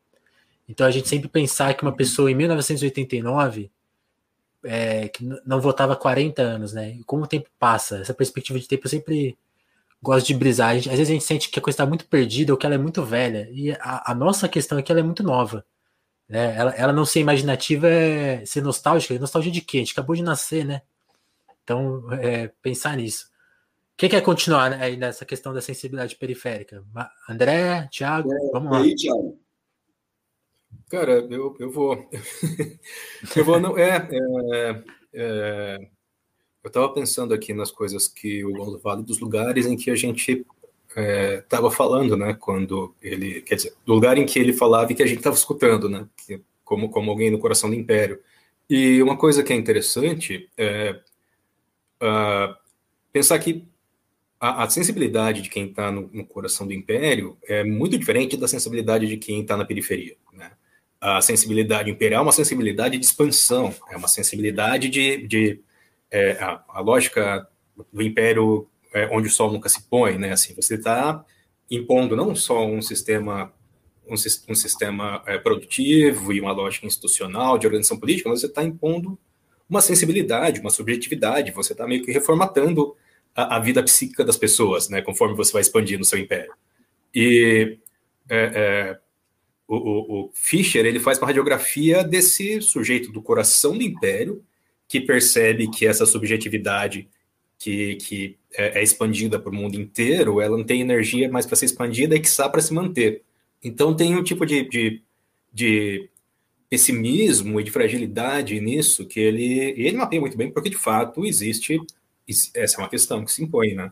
Então a gente sempre pensar que uma pessoa em 1989 é, que não votava há 40 anos, né? E como o tempo passa, essa perspectiva de tempo eu sempre gosto de brisar. Gente, às vezes a gente sente que a coisa está muito perdida ou que ela é muito velha. E a, a nossa questão é que ela é muito nova. Né? Ela, ela não ser imaginativa é ser nostálgica. Nostalgia de quê? A gente acabou de nascer, né? Então, é, pensar nisso. Quem quer continuar né, aí nessa questão da sensibilidade periférica? André, Thiago, é, vamos lá. Aí, Thiago. Cara, eu, eu vou. [LAUGHS] eu vou, não. É, é, é eu estava pensando aqui nas coisas que o Aldo Vale, dos lugares em que a gente estava é, falando, né? Quando ele. Quer dizer, do lugar em que ele falava e que a gente estava escutando, né? Como, como alguém no coração do império. E uma coisa que é interessante é uh, pensar que a, a, sensibilidade de quem está no, no, coração do império é muito diferente da sensibilidade de quem está na periferia. Né? A sensibilidade imperial é uma sensibilidade de expansão, é uma sensibilidade de. de é, a, a, lógica do império é, onde o sol nunca se põe, né? Assim, você está impondo não só um sistema um, um sistema é, produtivo e uma lógica institucional de organização política, mas você está impondo uma sensibilidade, uma subjetividade, você está meio que reformatando a, a, vida psíquica das pessoas, né, conforme você vai expandindo o seu império. E é, é, o, o, o, Fischer ele faz uma radiografia desse sujeito do coração do império que percebe que essa subjetividade que, que é, é expandida para o mundo inteiro, ela não tem energia mais para ser expandida e que está para se manter. Então tem um tipo de, de, de pessimismo e de fragilidade nisso que ele, ele mapeia muito bem, porque de fato existe, essa é uma questão que se impõe, né?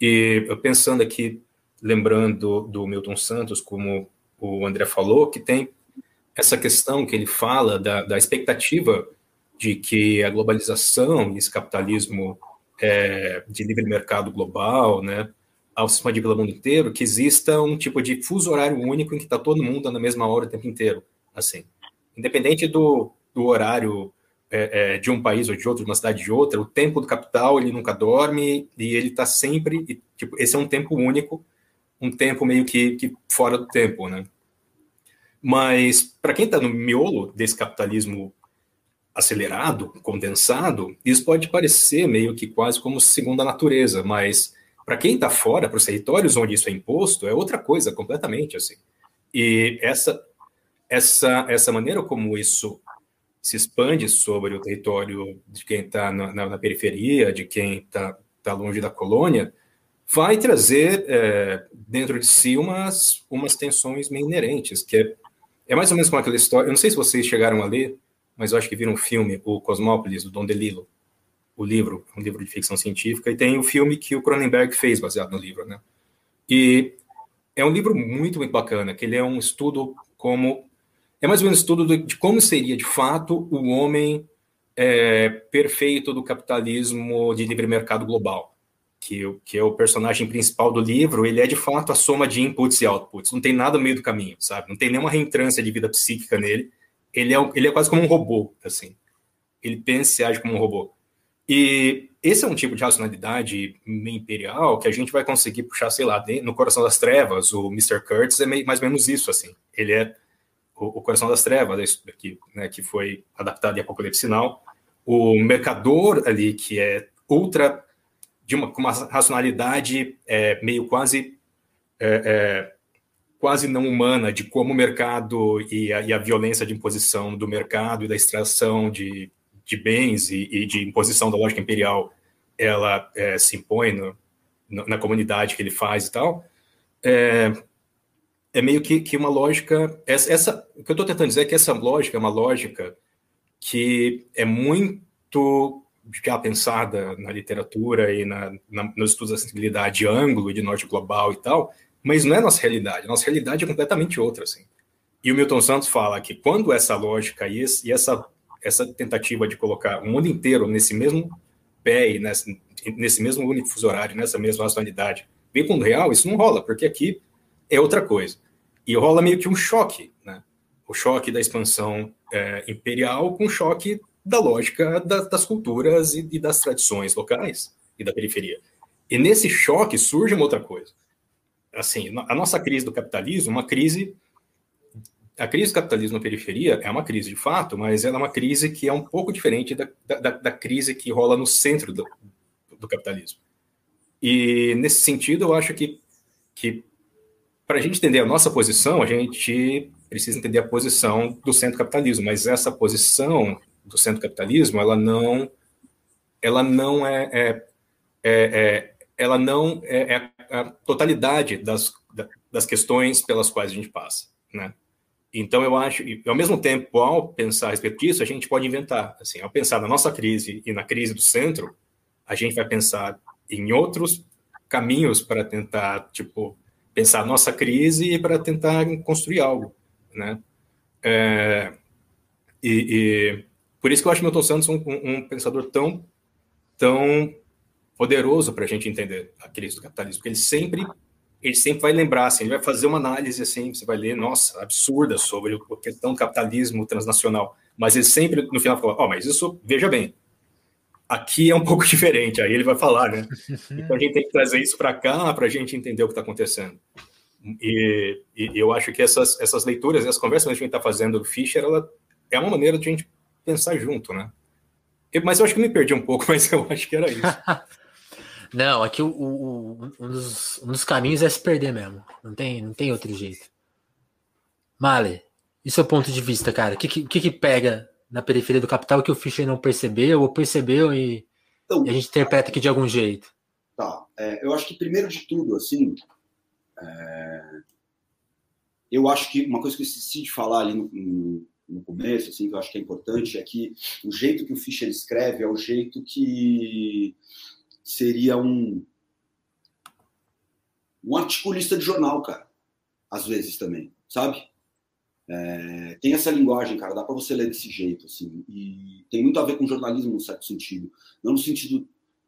E pensando aqui, lembrando do Milton Santos, como o André falou, que tem essa questão que ele fala da, da expectativa de que a globalização e esse capitalismo é, de livre mercado global, né, ao sistema de pelo mundo inteiro, que exista um tipo de fuso horário único em que está todo mundo na mesma hora o tempo inteiro, assim independente do, do horário é, é, de um país ou de outro, de uma cidade de outra, o tempo do capital ele nunca dorme e ele está sempre, e, tipo, esse é um tempo único, um tempo meio que, que fora do tempo, né? Mas para quem está no miolo desse capitalismo acelerado, condensado, isso pode parecer meio que quase como segunda natureza, mas para quem está fora, para os territórios onde isso é imposto, é outra coisa completamente assim. E essa essa, essa maneira como isso se expande sobre o território de quem está na, na, na, periferia, de quem está tá longe da colônia, vai trazer é, dentro de si umas, umas tensões meio inerentes, que é, é mais ou menos como aquela história. Eu não sei se vocês chegaram a ler, mas eu acho que viram um filme, o Cosmópolis, do Don DeLillo, o livro, um livro de ficção científica, e tem o um filme que o Cronenberg fez baseado no livro, né? E é um livro muito, muito bacana, que ele é um estudo como é mais ou menos estudo de como seria, de fato, o homem é, perfeito do capitalismo de livre mercado global, que, que é o personagem principal do livro, ele é, de fato, a soma de inputs e outputs, não tem nada no meio do caminho, sabe? Não tem nenhuma reentrância de vida psíquica nele, ele é, ele é quase como um robô, assim. Ele pensa e age como um robô. E esse é um tipo de racionalidade imperial que a gente vai conseguir puxar, sei lá, no Coração das Trevas, o Mr. Kurtz é mais ou menos isso, assim. Ele é o, Coração das Trevas, que, né, que foi adaptado em Apocalipse Sinal, o Mercador ali, que é ultra, de uma, com uma racionalidade é, meio quase, é, é, quase não humana, de como o mercado e a, e a, violência de imposição do mercado e da extração de, de bens e, e de imposição da lógica imperial, ela é, se impõe no, na comunidade que ele faz e tal, é, é meio que, que uma lógica. Essa, essa, o que eu estou tentando dizer é que essa lógica é uma lógica que é muito já pensada na literatura e na, na, nos estudos da sensibilidade de ângulo, de norte global e tal, mas não é nossa realidade. Nossa realidade é completamente outra, assim. E o Milton Santos fala que quando essa lógica e, esse, e essa, essa tentativa de colocar o mundo inteiro nesse mesmo pé e nesse, nesse mesmo único fuso horário, nessa mesma racionalidade, vem com o real, isso não rola, porque aqui é outra coisa. E rola meio que um choque, né? O choque da expansão é, imperial com o choque da lógica da, das culturas e, e, das tradições locais e da periferia. E nesse choque surge uma outra coisa. Assim, a nossa crise do capitalismo, uma crise a crise do capitalismo na periferia é uma crise de fato, mas ela é uma crise que é um pouco diferente da, da, da crise que rola no centro do, do, capitalismo. E nesse sentido, eu acho que, que para a gente entender a nossa posição, a gente precisa entender a posição do centro capitalismo, mas essa posição do centro capitalismo, ela não ela não é, é, é, é ela não é, é, a totalidade das, das questões pelas quais a gente passa, né? Então eu acho, e ao mesmo tempo, ao pensar a respeito disso, a gente pode inventar, assim, ao pensar na nossa crise e na crise do centro, a gente vai pensar em outros caminhos para tentar, tipo, pensar a nossa crise e para tentar construir algo, né? É, e, e, por isso que eu acho Milton Santos um, um pensador tão, tão poderoso para a gente entender a crise do capitalismo, porque ele sempre, ele sempre vai lembrar, assim, ele vai fazer uma análise assim, você vai ler, nossa, absurda sobre a questão do capitalismo transnacional, mas ele sempre no final fala, ó, oh, mas isso, veja bem, aqui é um [LAUGHS] pouco diferente, aí ele vai falar, né? [LAUGHS] Então a gente tem que trazer isso para cá para a gente entender o que está acontecendo. E, e, eu acho que essas, essas leituras, essas conversas que a gente está fazendo do Fischer, ela é uma maneira de a gente pensar junto, né? Mas eu acho que me perdi um pouco, [LAUGHS] mas eu acho que era isso. Não, aqui o, o, um, dos, um, dos, caminhos é se perder mesmo. Não tem, não tem outro jeito. Male, e seu ponto de vista, cara? O que, que, que pega na periferia do capital que o Fischer não percebeu ou percebeu e, então, e a gente interpreta aqui de algum jeito? Tá. É, eu acho que primeiro de tudo, assim, é, eu acho que uma coisa que eu esqueci de falar ali no, no, no, começo, assim, que eu acho que é importante, é que o jeito que o Fischer escreve é o jeito que seria um um articulista de jornal, cara, às vezes também, sabe? É, tem essa linguagem, cara, dá para você ler desse jeito, assim, e tem muito a ver com jornalismo, no certo sentido. Não no sentido,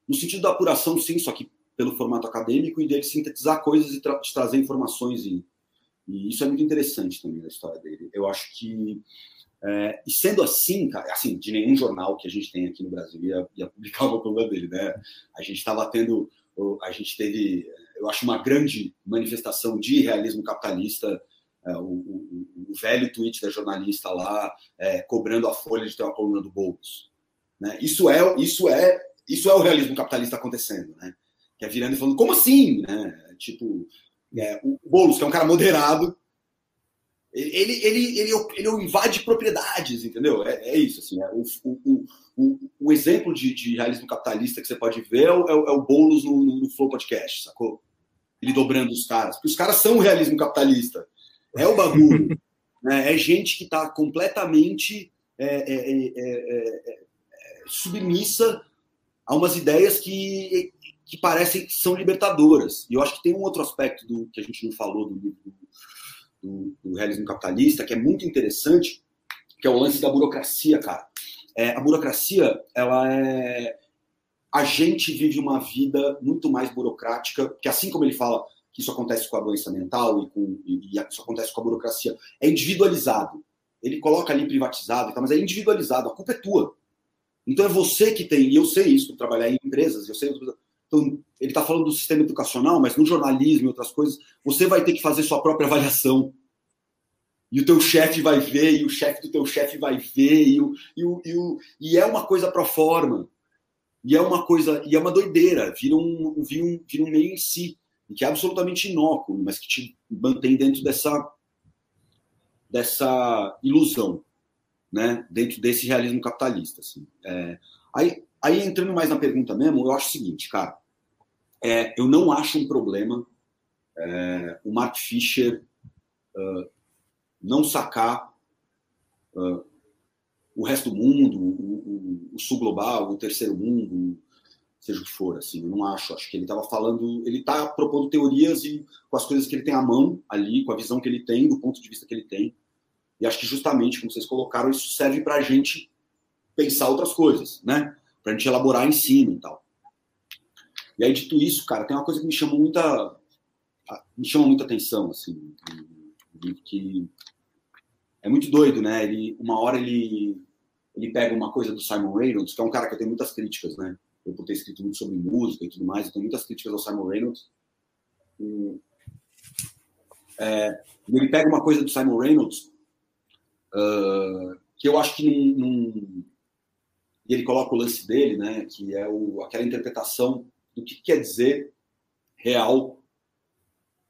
no sentido da apuração, sim, só que pelo formato acadêmico e dele sintetizar coisas e tra trazer informações. E, e, isso é muito interessante também na história dele. Eu acho que, é, e sendo assim, cara, assim, de nenhum jornal que a gente tem aqui no Brasil ia, ia publicar uma coluna dele, né? A gente estava tendo, a gente teve, eu acho, uma grande manifestação de realismo capitalista é, o, o, o, velho tweet da jornalista lá é, cobrando a folha de ter uma coluna do Boulos. Né? Isso é isso é isso é o realismo capitalista acontecendo, né? Que é virando e falando como assim, né? Tipo é, o Boulos que é um cara moderado, ele ele ele, ele invade propriedades, entendeu? É, é isso assim. É, o, o, o, o, exemplo de, de, realismo capitalista que você pode ver é o, é o Boulos no, no, no Flow Podcast, sacou? Ele dobrando os caras, porque os caras são o realismo capitalista é o bagulho. [LAUGHS] né? É gente que está completamente é é, é, é, é, submissa a umas ideias que, que parecem que são libertadoras. E eu acho que tem um outro aspecto do que a gente não falou do livro do, do, realismo capitalista, que é muito interessante, que é o lance da burocracia, cara. a burocracia, ela é. A gente vive uma vida muito mais burocrática, que assim como ele fala, que isso acontece com a doença mental e, com, e, e isso acontece com a burocracia, é individualizado. Ele coloca ali privatizado, mas é individualizado, a culpa é tua. Então é você que tem, e eu sei isso, trabalhar em empresas, eu sei. Então, ele está falando do sistema educacional, mas no jornalismo e outras coisas, você vai ter que fazer sua própria avaliação. E o teu chefe vai ver, e o chefe do teu chefe vai ver, e, o, e, o, e, o, e é uma coisa pro forma. E é uma coisa, e é uma doideira, vira um, vira um, vira um meio em si que é absolutamente inócuo, mas que te mantém dentro dessa, dessa ilusão, né? dentro desse realismo capitalista. Assim. É, aí, aí, entrando mais na pergunta mesmo, eu acho o seguinte, cara, é, eu não acho um problema é, o Mark Fisher uh, não sacar uh, o resto do mundo, o, o, o sul global, o terceiro mundo, seja o que for, assim, eu não acho, acho que ele estava falando, ele está propondo teorias e com as coisas que ele tem à mão ali, com a visão que ele tem, do ponto de vista que ele tem, e acho que justamente, como vocês colocaram, isso serve para a gente pensar outras coisas, né, para a gente elaborar em cima e tal. E aí, dito isso, cara, tem uma coisa que me chama muita, me chama muita atenção, assim, que é muito doido, né, ele, uma hora ele, ele pega uma coisa do Simon Reynolds, que é um cara que eu tenho muitas críticas, né, eu por ter escrito muito sobre música e tudo mais, eu tenho muitas críticas ao Simon Reynolds. E, é, ele pega uma coisa do Simon Reynolds uh, que eu acho que não, e ele coloca o lance dele, né, que é o, aquela interpretação do que quer dizer real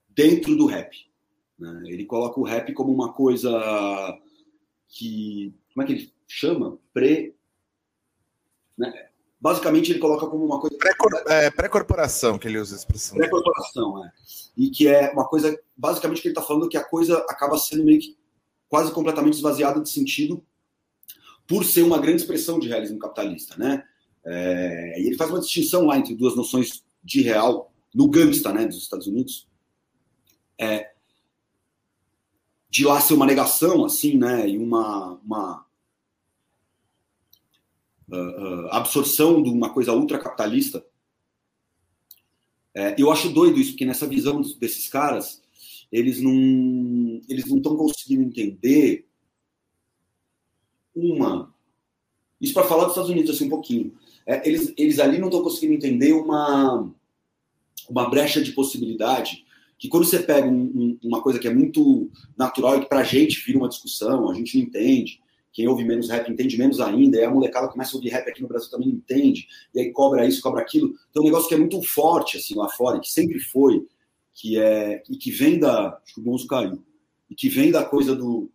dentro do rap. Né? Ele coloca o rap como uma coisa que, como é que ele chama? Pre, né? basicamente ele coloca como uma coisa. É, pré-corporação, é, que ele usa a expressão. Pré-corporação, é. E que é uma coisa, basicamente, que ele está falando que a coisa acaba sendo meio que quase completamente esvaziada de sentido por ser uma grande expressão de realismo capitalista, né? É, ele faz uma distinção lá entre duas noções de real no gangsta, né, dos Estados Unidos, é, de lá ser uma negação, assim, né, e uma, uma uh, absorção de uma coisa ultracapitalista. É, eu acho doido isso, porque nessa visão desses caras, eles não eles não estão conseguindo entender uma isso para falar dos Estados Unidos assim um pouquinho é, eles, eles ali não estão conseguindo entender uma uma brecha de possibilidade que quando você pega um, um, uma coisa que é muito natural e que para a gente vira uma discussão a gente não entende quem ouve menos rap entende menos ainda, e a molecada começa a ouvir rap aqui no Brasil também entende, e aí cobra isso, cobra aquilo. Então, um negócio que é muito forte, assim, lá fora, que sempre foi, que é e que vem da acho que o Bonzo caiu e que vem da coisa do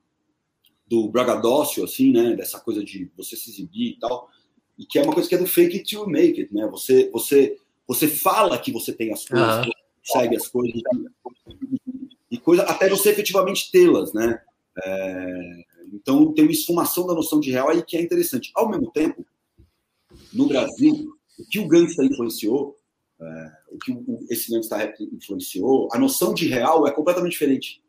do bragadócio assim né dessa coisa de você se exibir e tal e que é uma coisa que é do fake it to make it né você você você fala que você tem as coisas uhum. consegue as coisas e coisa até você efetivamente tê-las né é, então tem uma esfumação da noção de real aí que é interessante ao mesmo tempo no Brasil o que o gangsta influenciou é, o que o, esse gangsta rap influenciou, a noção de real é completamente diferente.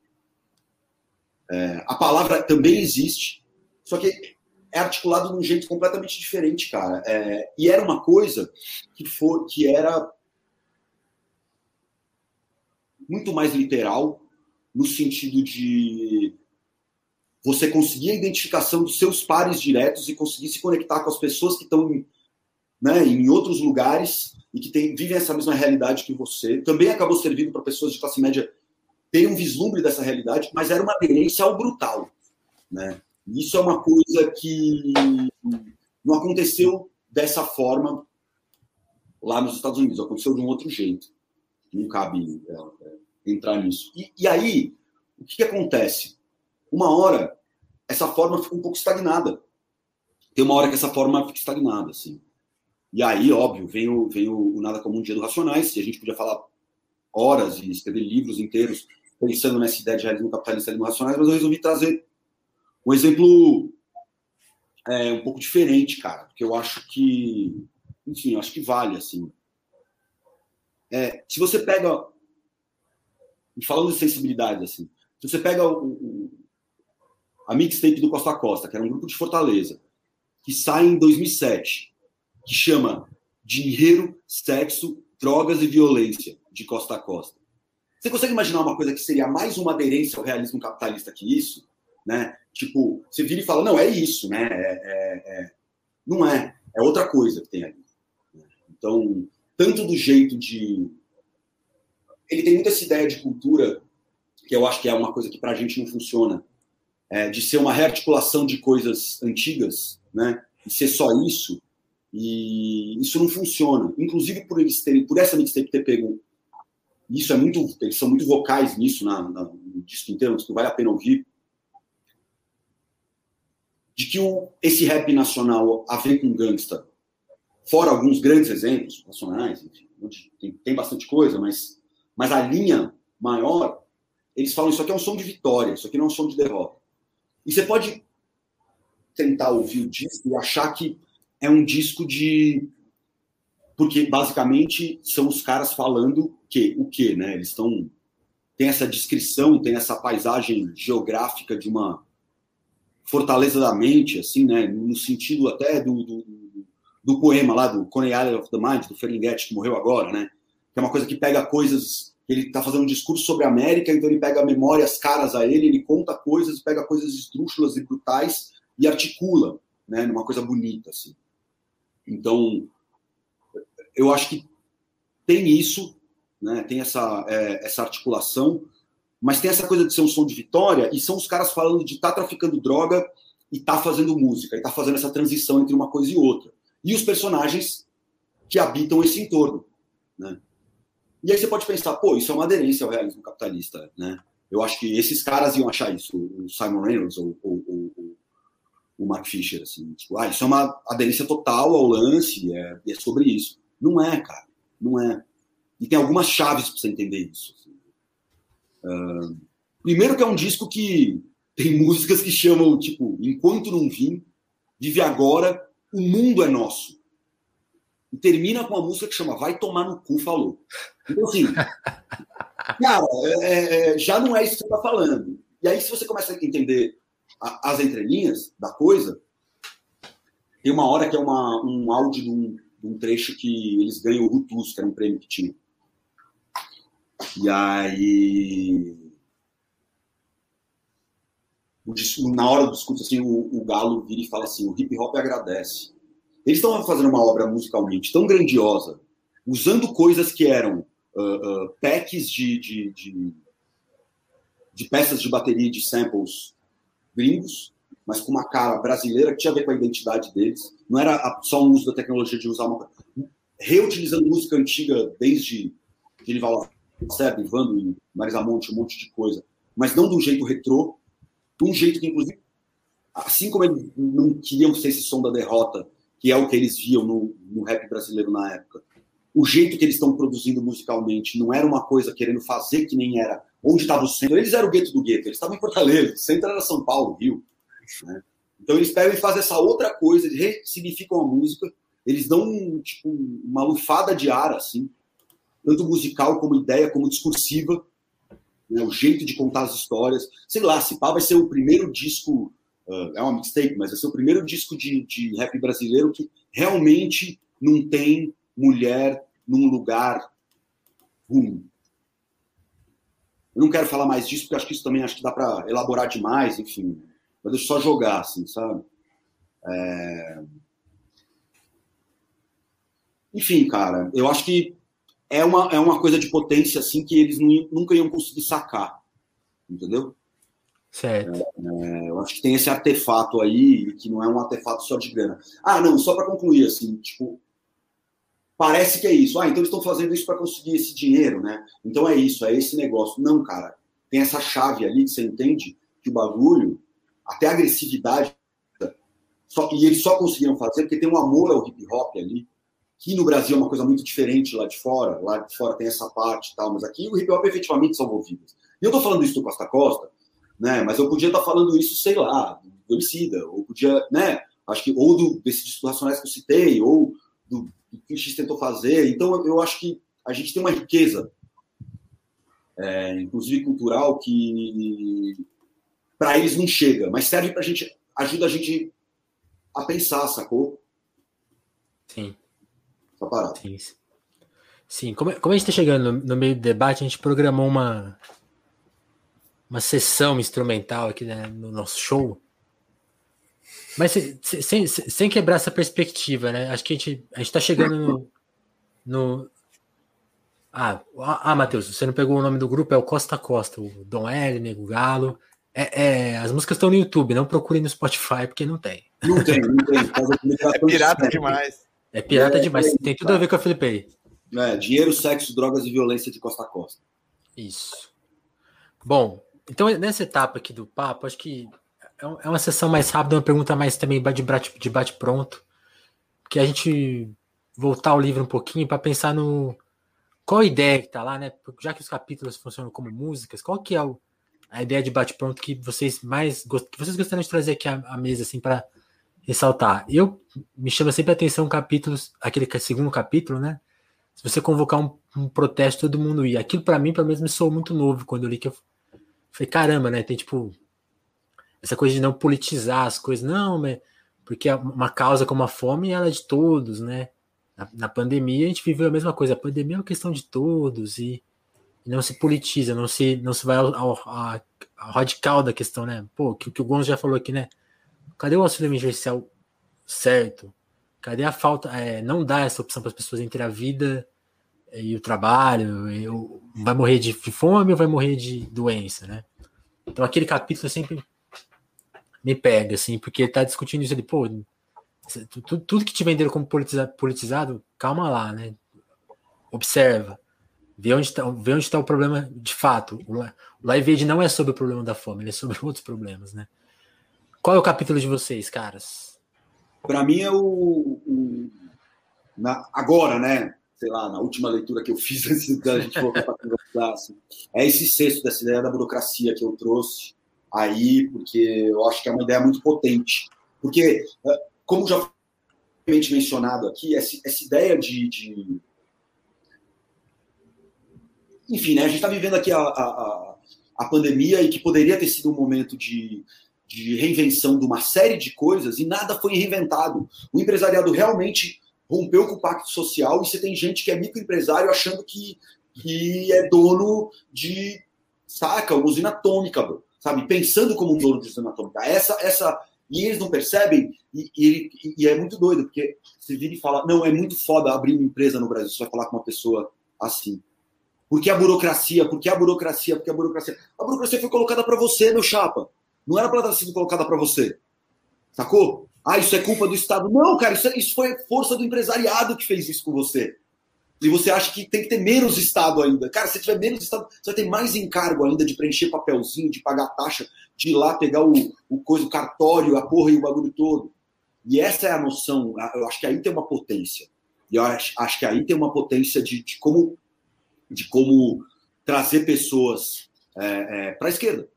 É, a palavra também existe, só que é articulado de um jeito completamente diferente, cara. É, e era uma coisa que, for, que era muito mais literal, no sentido de você conseguir a identificação dos seus pares diretos e conseguir se conectar com as pessoas que estão né, em outros lugares e que tem, vivem essa mesma realidade que você. Também acabou servindo para pessoas de classe média terem um vislumbre dessa realidade, mas era uma aderência ao brutal. Né? Isso é uma coisa que não aconteceu dessa forma lá nos Estados Unidos, aconteceu de um outro jeito. Não cabe é, é, entrar nisso. E, e aí, o que, que acontece? Uma hora, essa forma fica um pouco estagnada. Tem uma hora que essa forma fica estagnada, assim. E aí, óbvio, vem o, vem o, o Nada Comum Dia dos Racionais, e a gente podia falar horas e escrever livros inteiros pensando nessa ideia de realismo capitalista e racionais, mas eu resolvi trazer um exemplo é, um pouco diferente, cara, porque eu acho que, enfim, eu acho que vale, assim. É, se você pega, falando de sensibilidade, assim, se você pega o, o, a mixtape do Costa Costa, que era um grupo de Fortaleza, que sai em 2007, que chama Dinheiro, Sexo, Drogas e Violência, de costa a costa. Você consegue imaginar uma coisa que seria mais uma aderência ao realismo capitalista que isso? Né? Tipo, você vira e fala, não, é isso, né? É, é, é... Não é, é outra coisa que tem ali. Então, tanto do jeito de. Ele tem muita essa ideia de cultura, que eu acho que é uma coisa que para a gente não funciona, é, de ser uma rearticulação de coisas antigas, né? E ser só isso, e isso não funciona. Inclusive por eles terem, por essa mixtape ter pego. Isso é muito. Eles são muito vocais nisso na, na, no disco inteiro, que vale a pena ouvir. De que o, esse rap nacional a ver com gangsta, fora alguns grandes exemplos nacionais, enfim, tem, tem bastante coisa, mas, mas a linha maior, eles falam isso aqui é um som de vitória, isso aqui não é um som de derrota. E você pode tentar ouvir o disco e achar que é um disco de porque basicamente são os caras falando que o que, né? Eles estão tem essa descrição, tem essa paisagem geográfica de uma fortaleza da mente, assim, né? No sentido até do, do, do poema lá do Coney Island of the Mind do Ferlinghetti que morreu agora, né? Que é uma coisa que pega coisas ele está fazendo um discurso sobre a América, então ele pega memórias caras a ele, ele conta coisas, pega coisas esdrúxulas e brutais e articula, né? Numa coisa bonita, assim. Então, eu acho que tem isso, né? tem essa, é, essa articulação, mas tem essa coisa de ser um som de vitória, e são os caras falando de estar tá traficando droga e tá fazendo música, e tá fazendo essa transição entre uma coisa e outra. E os personagens que habitam esse entorno. Né? E aí você pode pensar, pô, isso é uma aderência ao realismo capitalista. Né? Eu acho que esses caras iam achar isso, o Simon Reynolds ou, ou, ou o Mark Fisher, assim, tipo, ah, isso é uma aderência total ao lance, é, é sobre isso. Não é, cara, não é. E tem algumas chaves para você entender isso. Uh, primeiro que é um disco que tem [LAUGHS] músicas que chamam, tipo, Enquanto Não Vim, Vive Agora, O Mundo é Nosso. E termina com uma música que chama Vai Tomar no Cu, falou. Então, assim, [LAUGHS] cara, é, é, já não é isso que você está falando. E aí, se você começa a entender a, as entrelinhas da coisa, tem uma hora que é uma, um áudio de um, um trecho que eles ganham o Rutus, que era um prêmio que tinha. E aí. Na hora do discurso, assim, o, o Galo vira e fala assim: o hip hop agradece. Eles estão fazendo uma obra musicalmente tão grandiosa, usando coisas que eram uh, uh, packs de, de, de, de, peças de bateria de samples gringos, mas com uma cara brasileira que tinha a ver com a identidade deles. Não era só um uso da tecnologia de usar uma. Reutilizando música antiga desde Genival Lacerda, Vando Marisa Monte, um monte de coisa, mas não de um jeito retrô, de um jeito que, inclusive, assim como eles não queriam ser esse som da derrota, que é o que eles viam no, no rap brasileiro na época, o jeito que eles estão produzindo musicalmente não era uma coisa querendo fazer que nem era onde estava o centro. Eles eram o gueto do gueto, eles estavam em Fortaleza, o centro era São Paulo, Rio. Né? Então eles pegam e fazem essa outra coisa, eles ressignificam a música, eles dão tipo, uma lufada de ar, assim, tanto musical como ideia, como discursiva, né? o jeito de contar as histórias. Sei lá, se pá vai ser o primeiro disco, uh, é uma mixtape, mas vai ser o primeiro disco de, de rap brasileiro que realmente não tem mulher num lugar ruim. Eu não quero falar mais disso, porque acho que isso também acho que dá para elaborar demais, enfim. Mas deixa eu só jogar, assim, sabe? É... Enfim, cara, eu acho que é uma, é uma coisa de potência, assim, que eles nunca iam conseguir sacar. Entendeu? Certo. É, eu acho que tem esse artefato aí, que não é um artefato só de grana. Ah, não, só para concluir, assim, tipo, parece que é isso. Ah, então eles estão fazendo isso para conseguir esse dinheiro, né? Então é isso, é esse negócio. Não, cara. Tem essa chave ali que você entende que o bagulho, até agressividade, só, e eles só conseguiram fazer porque tem um amor ao hip hop ali, que no Brasil é uma coisa muito diferente lá de fora. Lá de fora tem essa parte e tal, mas aqui o hip hop efetivamente salvou vidas. E eu tô falando isso do Costa Costa, né? Mas eu podia estar tá falando isso, sei lá, do Emicida, ou podia, né? Acho que, ou do, desses discos racionais que eu citei, ou do, que o X tentou fazer. Então, eu acho que a gente tem uma riqueza, é, inclusive cultural, que para eles não chega, mas serve para a gente, ajuda a gente a pensar, sacou? Sim. Tá parado. Sim. Sim, como, como a gente está chegando no, meio do debate, a gente programou uma, uma sessão instrumental aqui né, no nosso show. Mas sem, sem, sem, quebrar essa perspectiva, né? Acho que a gente a está chegando no, no. Ah, ah, Matheus, você não pegou o nome do grupo, é o Costa Costa, o Dom L, Nego Galo. É, é, as músicas estão no YouTube, não procurem no Spotify, porque não tem. Não tem, não tem. [LAUGHS] é pirata demais. É pirata é, demais, é, tem tudo a ver com a Felipe É, dinheiro, sexo, drogas e violência de Costa a Costa. Isso. Bom, então nessa etapa aqui do papo, acho que é, é uma sessão mais rápida, uma pergunta mais também de bate, de bate pronto, que a gente voltar ao livro um pouquinho para pensar no qual a ideia que está lá, né? Já que os capítulos funcionam como músicas, qual que é o, a ideia de bate pronto que vocês mais que vocês gostariam de trazer aqui à, mesa assim para ressaltar? Eu me chama sempre a atenção capítulos, aquele segundo capítulo, né? Se você convocar um, um protesto, todo mundo ia. Aquilo para mim, pelo menos, me soou muito novo quando eu li que eu falei, caramba, né? Tem tipo essa coisa de não politizar as coisas, não, mas porque uma causa como a fome ela é de todos, né? Na, na, pandemia a gente viveu a mesma coisa. A pandemia é uma questão de todos e não se politiza, não se não se vai ao, ao, ao, ao radical da questão, né? Pô, que, que o Gonzo já falou aqui, né? Cadê o auxílio emergencial certo? Cadê a falta? É, não dá essa opção para as pessoas entre a vida e o trabalho. E, vai morrer de fome ou vai morrer de doença, né? Então aquele capítulo sempre me pega, assim, porque tá discutindo isso ali, pô, tudo que te venderam como politizado, politizado, calma lá, né? Observa. Vê onde está tá o problema de fato. O Live Aid não é sobre o problema da fome, ele é sobre [LAUGHS] outros problemas, né? Qual é o capítulo de vocês, caras? Para mim é o, o na, agora, né? Sei lá, na última leitura que eu fiz [LAUGHS] antes da gente voltar para conversar, assim, é esse sexto dessa ideia da burocracia que eu trouxe aí, porque eu acho que é uma ideia muito potente. Porque, é, como já foi mencionado aqui, essa, essa ideia de, de enfim, né, a gente está vivendo aqui a, a, a, pandemia e que poderia ter sido um momento de, de reinvenção de uma série de coisas e nada foi reinventado. O empresariado realmente rompeu com o pacto social e você tem gente que é microempresário achando que, que é dono de, saca, usina atômica, sabe? Pensando como um dono de usina atômica. Essa, essa, e eles não percebem, e, e, e, é muito doido, porque você vira e fala, não, é muito foda abrir uma empresa no Brasil, você vai falar com uma pessoa assim. Por que a burocracia? Por que a burocracia? Por que a burocracia? A burocracia foi colocada para você, meu chapa. Não era para ter sido colocada para você. Sacou? Ah, isso é culpa do Estado. Não, cara, isso, é, isso foi força do empresariado que fez isso com você. E você acha que tem que ter menos Estado ainda. Cara, se tiver menos Estado, você vai ter mais encargo ainda de preencher papelzinho, de pagar taxa, de ir lá pegar o, o coisa, o cartório, a porra e o bagulho todo. E essa é a noção. Eu acho que aí tem uma potência. E eu acho, acho que aí tem uma potência de, de como de como trazer pessoas é, é, para a esquerda.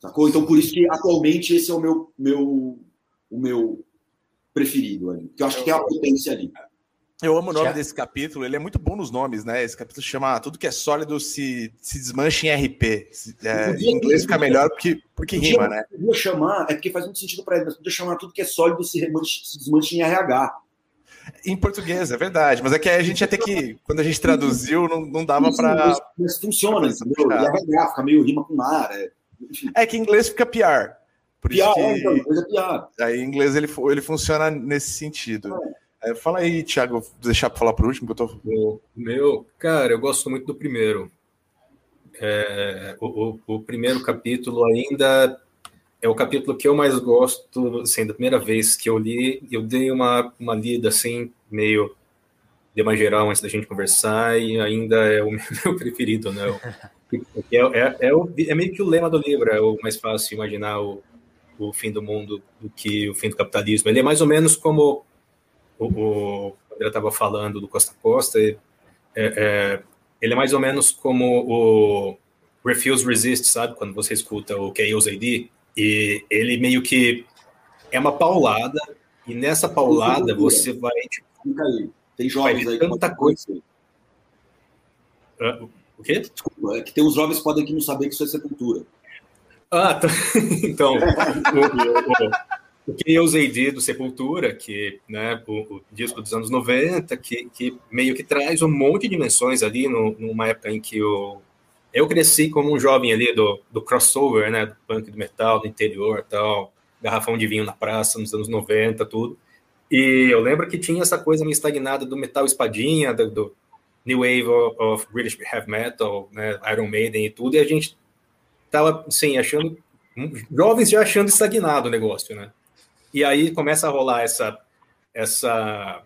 Sacou? Então, por isso que atualmente esse é o meu, meu, o meu preferido ali. Porque eu acho que tem a potência ali. Eu amo o nome Já. desse capítulo, ele é muito bom nos nomes, né? Esse capítulo chama Tudo que é sólido se, se desmancha em RP. É, em inglês fica melhor porque, porque podia, rima, né? Podia chamar, é porque faz muito sentido para ele, mas podia chamar tudo que é sólido se, se desmancha em RH. Em português, é verdade. Mas é que a gente ia ter que. Quando a gente traduziu, não, não dava para. Mas funciona, entendeu? E RH fica meio rima com mar. É, é que em inglês fica PR. Por PR, isso que... é, então, PR. Aí em inglês ele, ele funciona nesse sentido. É. É, fala aí, Thiago, vou deixar para falar por último, que eu tô. O meu, cara, eu gosto muito do primeiro. É, o, o, o, primeiro capítulo ainda é o capítulo que eu mais gosto, assim, da primeira vez que eu li, eu dei uma, uma lida, assim, meio de uma geral antes da gente conversar, e ainda é o [LAUGHS] meu preferido, né? É, é, é, o, é meio que o lema do livro, é o mais fácil imaginar o, o fim do mundo do que o fim do capitalismo. Ele é mais ou menos como o, o André estava falando do Costa Costa, é, é, ele é mais ou menos como o Refuse Resist, sabe? Quando você escuta o Chaos AD, e ele meio que é uma paulada, e nessa paulada você vai. Tipo, tem jovens aí. Tanta coisa. Uh, o quê? Desculpa, é que tem uns jovens que podem que não saber que isso é sepultura. Ah, tá. [LAUGHS] então. o, o, o, que eu usei de do Sepultura, que né, o, o, disco dos anos 90, que, que meio que traz um monte de dimensões ali, no, numa época em que o eu cresci como um jovem ali do, do crossover, né, do punk, do metal, do interior, tal, garrafão de vinho na praça nos anos 90, tudo. E eu lembro que tinha essa coisa meio estagnada do metal espadinha, do, do New Wave of British Heavy Metal, né, Iron Maiden e tudo, e a gente tava, assim, achando, jovens já achando estagnado o negócio, né? E aí começa a rolar essa, essa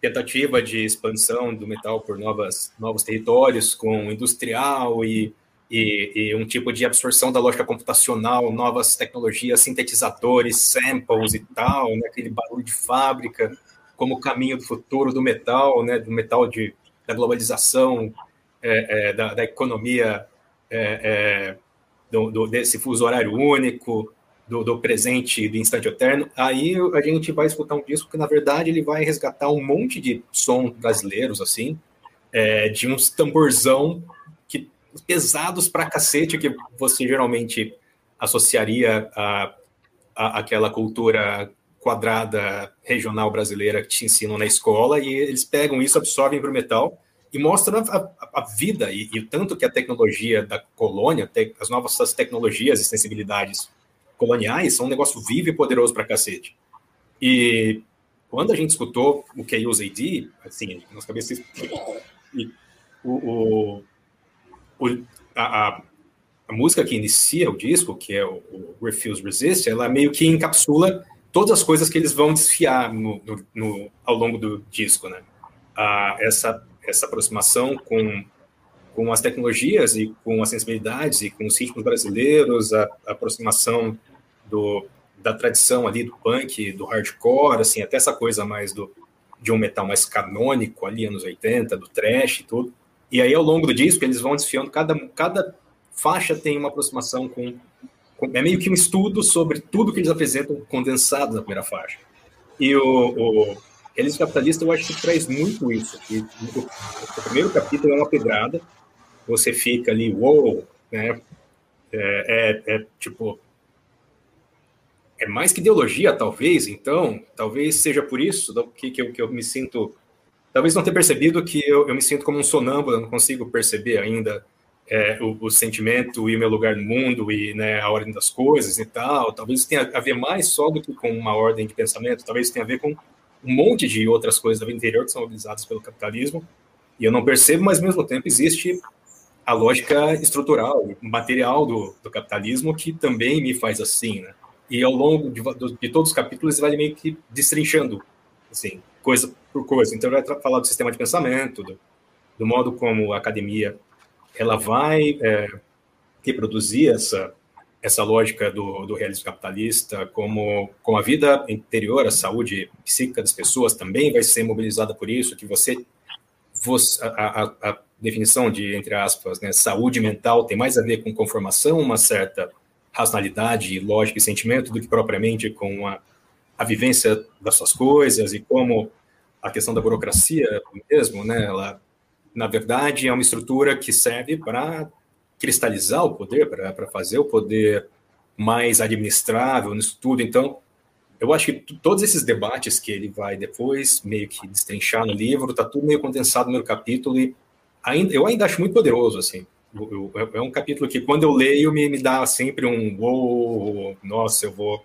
tentativa de expansão do metal por novas, novos territórios, com industrial e, e, e, um tipo de absorção da lógica computacional, novas tecnologias, sintetizadores, samples e tal, né, aquele barulho de fábrica, como caminho do futuro do metal, né, do metal de, da globalização, é, é, da, da, economia é, é do, do, desse fuso horário único, do, do, presente do instante eterno, aí a gente vai escutar um disco que, na verdade, ele vai resgatar um monte de som brasileiros, assim, é, de uns tamborzão que, pesados pra cacete, que você geralmente associaria a, a aquela cultura quadrada regional brasileira que te ensinam na escola, e eles pegam isso, absorvem para o metal e mostram a, a, vida e, e, o tanto que a tecnologia da colônia, te, as novas tecnologias e sensibilidades coloniais são um negócio vivo e poderoso para cacete. E quando a gente escutou o que é AD, assim, nas cabeças. E o, o a, a, a, música que inicia o disco, que é o, o, Refuse Resist, ela meio que encapsula todas as coisas que eles vão desfiar no, no, no ao longo do disco, né? Ah, essa, essa aproximação com, com as tecnologias e com as sensibilidades e com os ritmos brasileiros, a, a aproximação do, da tradição ali do punk, do hardcore, assim, até essa coisa mais do de um metal mais canônico ali anos 80, do trash e tudo. E aí ao longo do disco eles vão desfiando cada cada faixa tem uma aproximação com, com é meio que um estudo sobre tudo que eles apresentam condensado na primeira faixa. E o, o Eles Capitalista eu acho que traz muito isso. O primeiro capítulo é uma pedrada, você fica ali, wow, né? É, é, é, tipo é mais que ideologia, talvez, então, talvez seja por isso que, que, eu, que eu me sinto. Talvez não ter percebido que eu, eu me sinto como um sonâmbulo, eu não consigo perceber ainda é, o, o, sentimento e o meu lugar no mundo e né, a ordem das coisas e tal. Talvez tenha a ver mais só do que com uma ordem de pensamento, talvez tenha a ver com um monte de outras coisas da vida interior que são mobilizadas pelo capitalismo. E eu não percebo, mas ao mesmo tempo existe a lógica estrutural, material do, do capitalismo que também me faz assim, né? e ao longo de, de, todos os capítulos ele vai meio que destrinchando, assim, coisa por coisa. Então ele vai falar do sistema de pensamento, do, do modo como a academia ela vai é, reproduzir essa essa lógica do, do realismo capitalista, como, como a vida interior, a saúde psíquica das pessoas também vai ser mobilizada por isso, que você, você a, a, a definição de, entre aspas, né, saúde mental tem mais a ver com conformação, uma certa racionalidade, lógica e sentimento do que propriamente com a, a vivência das suas coisas e como a questão da burocracia mesmo, né? Ela, na verdade, é uma estrutura que serve para cristalizar o poder, para fazer o poder mais administrável nisso tudo. Então, eu acho que todos esses debates que ele vai depois meio que destrinchar no livro, tá tudo meio condensado no capítulo e ainda, eu ainda acho muito poderoso, assim. É um capítulo que, quando eu leio, me, me dá sempre um uou, nossa, eu vou,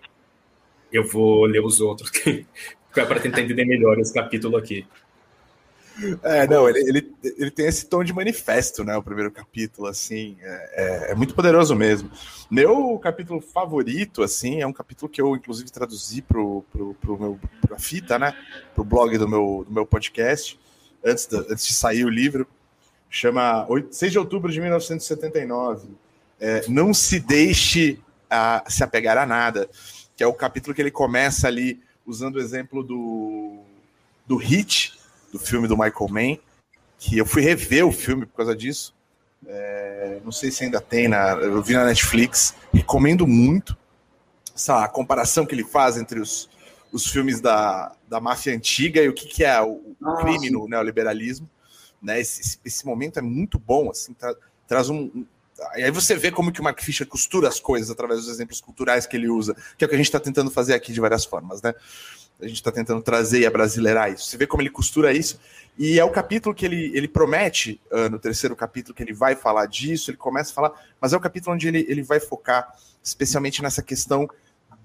eu vou ler os outros [LAUGHS] para tentar entender melhor esse capítulo aqui. É, não, ele, ele, ele, tem esse tom de manifesto, né? O primeiro capítulo, assim, é, é, é, muito poderoso mesmo. Meu capítulo favorito, assim, é um capítulo que eu, inclusive, traduzi pro, pro, pro meu, fita, né? Pro blog do meu, do meu podcast, antes, antes de sair o livro chama 6 de outubro de 1979. É, não se deixe a, se apegar a nada, que é o capítulo que ele começa ali usando o exemplo do, do Hit, do filme do Michael Mann, que eu fui rever o filme por causa disso. É, não sei se ainda tem, na, eu vi na Netflix, recomendo muito essa comparação que ele faz entre os, os filmes da, da máfia antiga e o que, que é o, o ah, crime no neoliberalismo né? Esse, esse momento é muito bom, assim, tra traz um, um aí você vê como que o Mark Fisher costura as coisas através dos exemplos culturais que ele usa, que é o que a gente está tentando fazer aqui de várias formas, né? A gente está tentando trazer e abrasileirar isso. Você vê como ele costura isso. E é o capítulo que ele, ele promete, uh, no terceiro capítulo, que ele vai falar disso, ele começa a falar, mas é o capítulo onde ele, ele vai focar especialmente nessa questão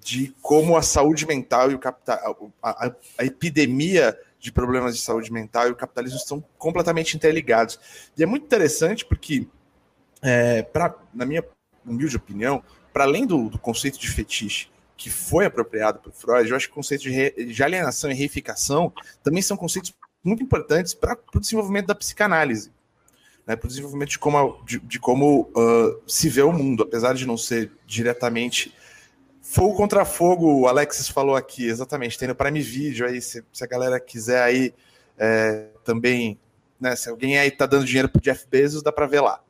de como a saúde mental e o capital, a, a, a epidemia de problemas de saúde mental e o capitalismo estão completamente interligados. E é muito interessante porque, é, pra, na minha humilde opinião, para além do, do, conceito de fetiche que foi apropriado por Freud, eu acho que o conceito de, re, de alienação e reificação também são conceitos muito importantes para o desenvolvimento da psicanálise. Né, para o desenvolvimento de como, de, de como uh, se vê o mundo, apesar de não ser diretamente Fogo contra fogo, o Alexis falou aqui, exatamente. Tem no Prime Video aí, se, se a galera quiser aí é, também, né? Se alguém aí tá dando dinheiro pro Jeff Bezos, dá para ver lá.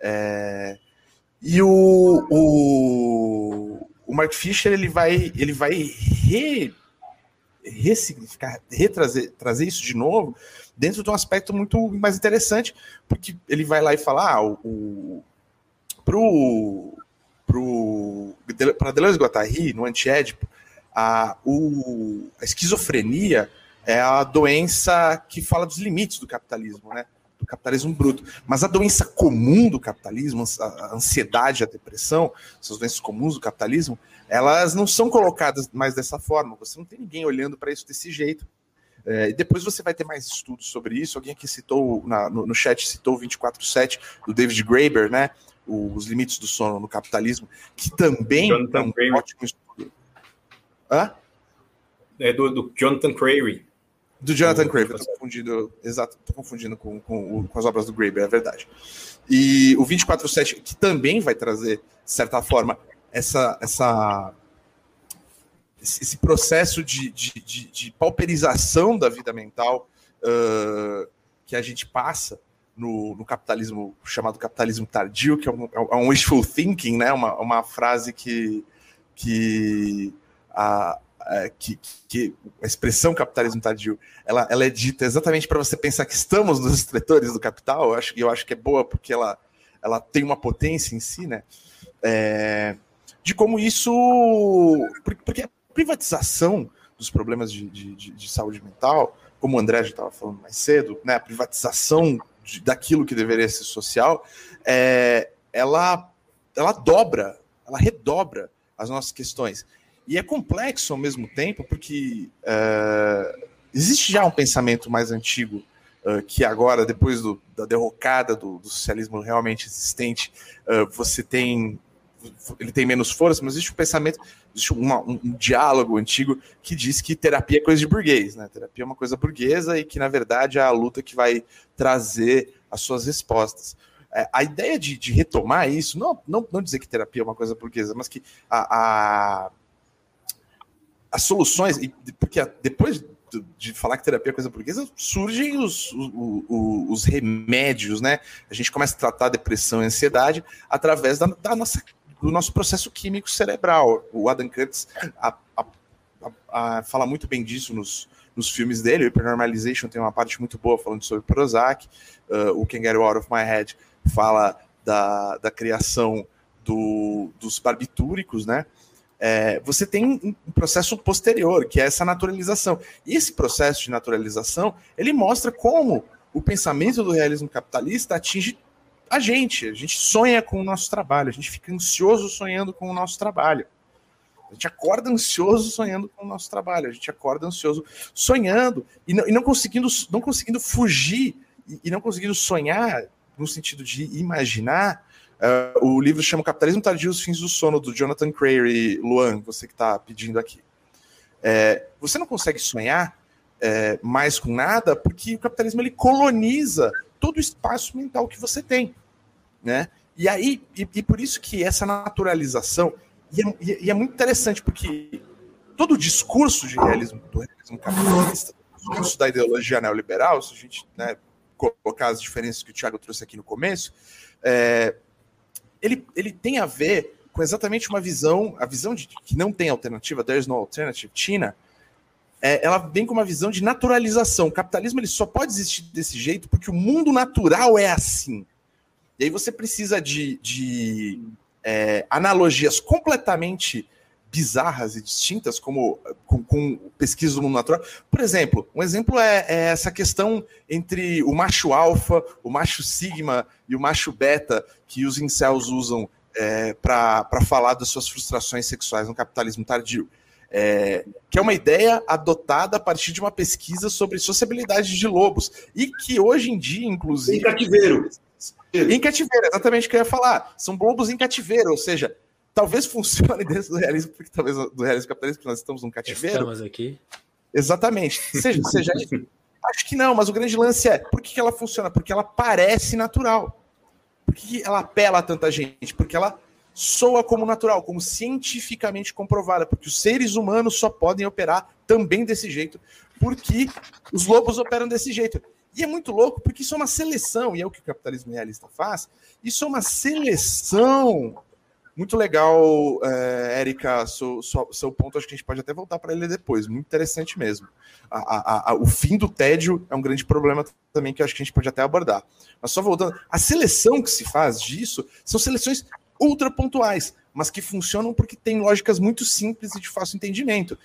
É, e o, o, o Mark Fisher ele vai ele vai re, ressignificar, retrazer trazer isso de novo dentro de um aspecto muito mais interessante, porque ele vai lá e fala, ah, o, o pro para Deleuze Guattari, no Antiédipo, a, o, a esquizofrenia é a doença que fala dos limites do capitalismo, né? do capitalismo bruto. Mas a doença comum do capitalismo, a ansiedade, a depressão, essas doenças comuns do capitalismo, elas não são colocadas mais dessa forma. Você não tem ninguém olhando para isso desse jeito. É, depois você vai ter mais estudos sobre isso. Alguém aqui citou, na, no, no chat, citou o 24-7 do David Graeber, né? Os Limites do Sono no Capitalismo, que também Jonathan é um ótimo estudo. Hã? É do, do Jonathan Crary. Do Jonathan Craven, tô confundindo, exato, tô confundindo com, com, com as obras do Graeber, é verdade. E o 24-7, que também vai trazer, de certa forma, essa, essa, esse processo de, de, de, de pauperização da vida mental uh, que a gente passa no, no, capitalismo chamado capitalismo tardio, que é um, é um wishful thinking, né? uma, uma frase que, que a, é, que, que, a expressão capitalismo tardio ela, ela é dita exatamente para você pensar que estamos nos estretores do capital. Eu acho, eu acho que é boa porque ela, ela tem uma potência em si, né? É, de como isso. Porque a privatização dos problemas de, de, de saúde mental, como o André já estava falando mais cedo, né? A privatização de, daquilo que deveria ser social, é, ela, ela dobra, ela redobra as nossas questões. E é complexo ao mesmo tempo, porque uh, existe já um pensamento mais antigo uh, que agora, depois do, da derrocada do, do, socialismo realmente existente, uh, você tem ele tem menos força, mas existe um pensamento, existe uma, um, um, diálogo antigo que diz que terapia é coisa de burguês, né? Terapia é uma coisa burguesa e que, na verdade, é a luta que vai trazer as suas respostas. É, a ideia de, de, retomar isso, não, não, não dizer que terapia é uma coisa burguesa, mas que a, a as soluções, porque depois de falar que terapia é coisa burguesa, surgem os, os, os, remédios, né? A gente começa a tratar depressão e ansiedade através da, da nossa, do nosso processo químico cerebral. O Adam Curtis a, a, a, fala muito bem disso nos, nos filmes dele. O Hypernormalization tem uma parte muito boa falando sobre Prozac. Uh, o Can Get Out of My Head fala da, da criação do, dos barbitúricos, né? é, você tem um processo posterior, que é essa naturalização. E esse processo de naturalização, ele mostra como o pensamento do realismo capitalista atinge a gente. A gente sonha com o nosso trabalho, a gente fica ansioso sonhando com o nosso trabalho. A gente acorda ansioso sonhando com o nosso trabalho, a gente acorda ansioso sonhando e não, e não conseguindo, não conseguindo fugir e, e não conseguindo sonhar no sentido de imaginar Uh, o livro chama Capitalismo Tardio os Fins do Sono, do Jonathan Crary, Luan, você que está pedindo aqui. É, você não consegue sonhar é, mais com nada porque o capitalismo ele coloniza todo o espaço mental que você tem. Né? E aí, e, e por isso que essa naturalização, e é, e é, muito interessante, porque todo o discurso de realismo, do realismo capitalista, o discurso da ideologia neoliberal, se a gente né, colocar as diferenças que o Thiago trouxe aqui no começo, é, ele, ele tem a ver com exatamente uma visão, a visão de que não tem alternativa, there's no alternative, China, é, ela vem com uma visão de naturalização. O capitalismo ele só pode existir desse jeito porque o mundo natural é assim. E aí você precisa de, de é, analogias completamente bizarras e distintas, como com, com pesquisa do mundo natural. Por exemplo, um exemplo é, é essa questão entre o macho alfa, o macho sigma e o macho beta que os incels usam é, para falar das suas frustrações sexuais no capitalismo tardio. É, que é uma ideia adotada a partir de uma pesquisa sobre sociabilidade de lobos e que hoje em dia, inclusive. Em cativeiro. Em cativeiro, exatamente o que eu ia falar. São lobos em cativeiro, ou seja, talvez [LAUGHS] funcione dentro do realismo, porque talvez do realismo capitalista, porque nós estamos num cativeiro. Estamos aqui. Exatamente. Seja, seja acho que não, mas o grande lance é por que ela funciona? Porque ela parece natural. Por que ela apela a tanta gente? Porque ela soa como natural, como cientificamente comprovada, porque os seres humanos só podem operar também desse jeito, porque os lobos operam desse jeito. E é muito louco, porque isso é uma seleção, e é o que o capitalismo realista faz, isso é uma seleção muito legal, é, Érica, seu, seu, seu, ponto, acho que a gente pode até voltar para ele depois. Muito interessante mesmo. A, a, a, o fim do tédio é um grande problema também que acho que a gente pode até abordar. Mas só voltando, a seleção que se faz disso são seleções ultra pontuais, mas que funcionam porque tem lógicas muito simples e de fácil entendimento.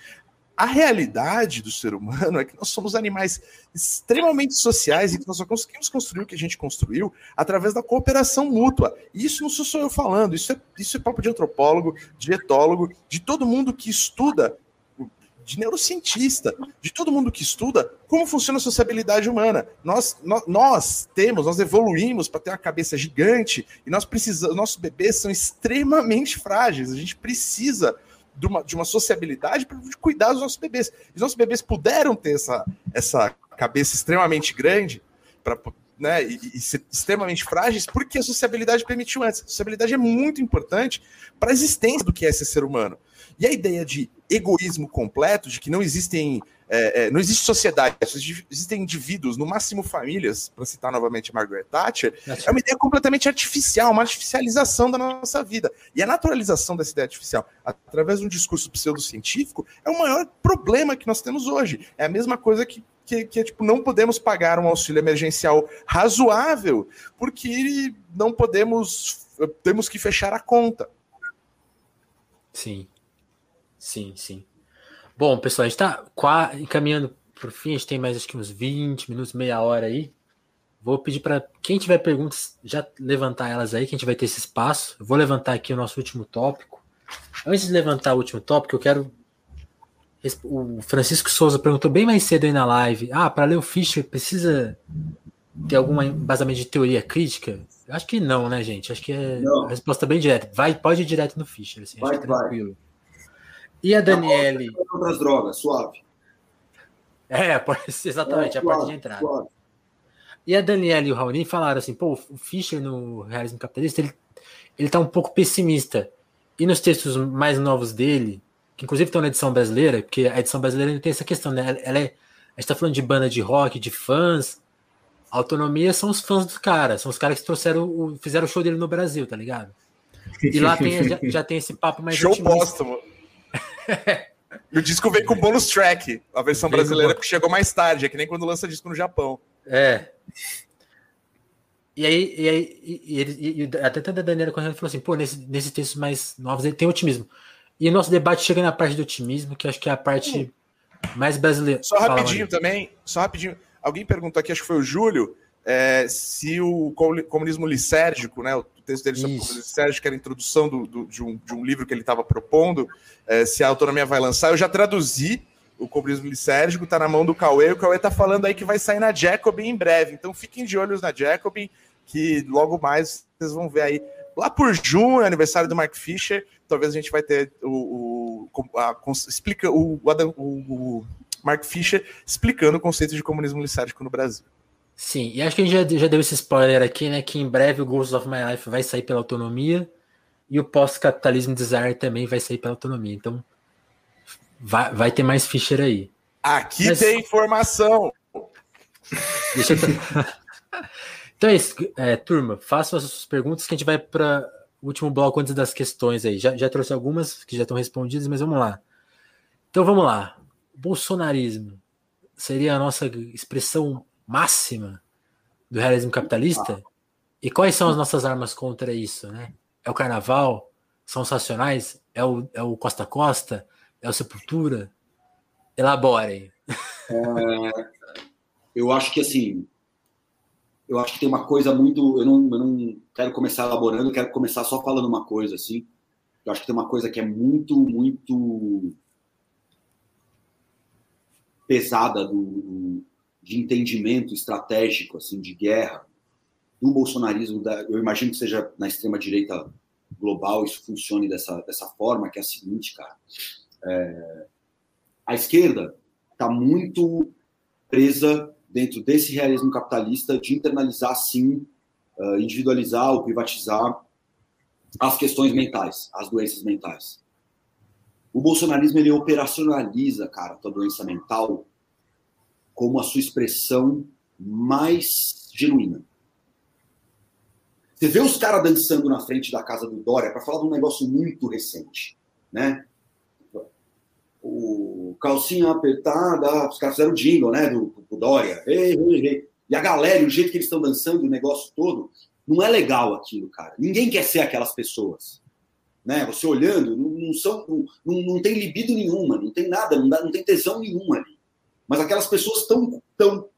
A realidade do ser humano [LAUGHS] é que nós somos animais extremamente sociais e que nós só conseguimos construir o que a gente construiu através da cooperação mútua. E isso não sou só eu falando, isso é, isso é papo de antropólogo, de etólogo, de todo mundo que estuda, de neurocientista, de todo mundo que estuda como funciona a sociabilidade humana. Nós, nós, nós temos, nós evoluímos para ter uma cabeça gigante e nós precisamos, nossos bebês são extremamente frágeis, a gente precisa de uma, de uma sociabilidade para cuidar dos nossos bebês. Os nossos bebês puderam ter essa, essa cabeça extremamente grande para né, e, e ser extremamente frágeis porque a sociabilidade permitiu antes. A sociabilidade é muito importante para a existência do que é ser humano. E a ideia de egoísmo completo, de que não existem é, é, não existe sociedade, existem indivíduos, no máximo famílias, para citar novamente Margaret Thatcher, é uma ideia completamente artificial, uma artificialização da nossa vida. E a naturalização dessa ideia artificial, através de um discurso pseudocientífico, é o maior problema que nós temos hoje. É a mesma coisa que que, que tipo, não podemos pagar um auxílio emergencial razoável, porque não podemos, temos que fechar a conta. Sim, sim, sim. Bom, pessoal, a gente está encaminhando para o fim, a gente tem mais acho que uns 20 minutos, meia hora aí. Vou pedir para quem tiver perguntas já levantar elas aí, que a gente vai ter esse espaço. Eu vou levantar aqui o nosso último tópico. Antes de levantar o último tópico, eu quero. O Francisco Souza perguntou bem mais cedo aí na live: ah, para ler o Fischer precisa ter algum embasamento de teoria crítica? Acho que não, né, gente? Acho que é não. a resposta é bem direta. Vai, pode ir direto no Fischer, assim, vai, tranquilo. Vai. E a Daniele? Outras drogas, suave. É, [LAUGHS] exatamente, é, a parte de entrada. Suave. E a Daniela e o Raoni falaram assim, pô, o Fischer no Realismo Capitalista, ele, ele tá um pouco pessimista. E nos textos mais novos dele, que inclusive estão na edição brasileira, porque a edição brasileira tem essa questão, né? Ela é, a gente tá falando de banda de rock, de fãs. A autonomia são os fãs dos caras, são os caras que trouxeram, o, fizeram o show dele no Brasil, tá ligado? E lá tem, já, já tem esse papo mais Show póstumo. E o disco veio com bônus track, a versão brasileira, que chegou mais tarde, é que nem quando lança disco no Japão. É. E aí, e aí e, e, e até a Daniela Correia falou assim: pô, nesse, nesses textos mais novos ele tem otimismo. E o nosso debate chega na parte do otimismo, que acho que é a parte mais brasileira. Só rapidinho Fala, também, só rapidinho. Alguém perguntou aqui, acho que foi o Júlio, é, se o comunismo lisérgico, né, o texto dele sobre o comunismo lisérgico, que era a introdução do, do, de, um, de, um, livro que ele estava propondo, é, se a autonomia vai lançar, eu já traduzi o comunismo lisérgico, está na mão do Cauê, o Cauê está falando aí que vai sair na Jacobin em breve, então fiquem de olhos na Jacobin, que logo mais vocês vão ver aí, lá por junho, aniversário do Mark Fisher, talvez a gente vai ter o, o a, explica, o, o, o Mark Fisher explicando o conceito de comunismo lisérgico no Brasil. Sim, e acho que a gente já, já deu esse spoiler aqui, né? Que em breve o Ghosts of My Life vai sair pela autonomia e o pós-capitalismo Desire também vai sair pela autonomia. Então vai, vai ter mais Fischer aí. Aqui Mas... tem informação. Deixa eu... [LAUGHS] então é isso, é, turma. Façam as suas perguntas que a gente vai para o último bloco antes das questões aí. Já, já trouxe algumas que já estão respondidas, mas vamos lá. Então vamos lá. Bolsonarismo seria a nossa expressão máxima do realismo capitalista? E quais são as nossas armas contra isso? Né? É o carnaval? São os? É o, é o Costa Costa? É o Sepultura? Elaborem. É, eu acho que assim, eu acho que tem uma coisa muito. Eu não, eu não quero começar elaborando, eu quero começar só falando uma coisa assim. Eu acho que tem uma coisa que é muito, muito pesada do de entendimento estratégico, assim, de guerra, do bolsonarismo, da, eu imagino que seja na extrema direita global isso funcione dessa, dessa forma, que é a seguinte, cara. É, a esquerda está muito presa dentro desse realismo capitalista de internalizar, sim, uh, individualizar ou privatizar as questões mentais, as doenças mentais. O bolsonarismo ele operacionaliza, cara, a doença mental como a sua expressão mais genuína. Você vê os caras dançando na frente da casa do Dória para falar de um negócio muito recente, né? O calcinha apertada, os caras fizeram o jingle, né, do, do Dória. Ei, ei, ei. E a galera, o jeito que eles estão dançando, o negócio todo, não é legal aquilo, cara. Ninguém quer ser aquelas pessoas. Né? Você olhando, não, não são, não, não, tem libido nenhuma, não tem nada, não, dá, não tem tesão nenhuma ali. Mas aquelas pessoas estão tão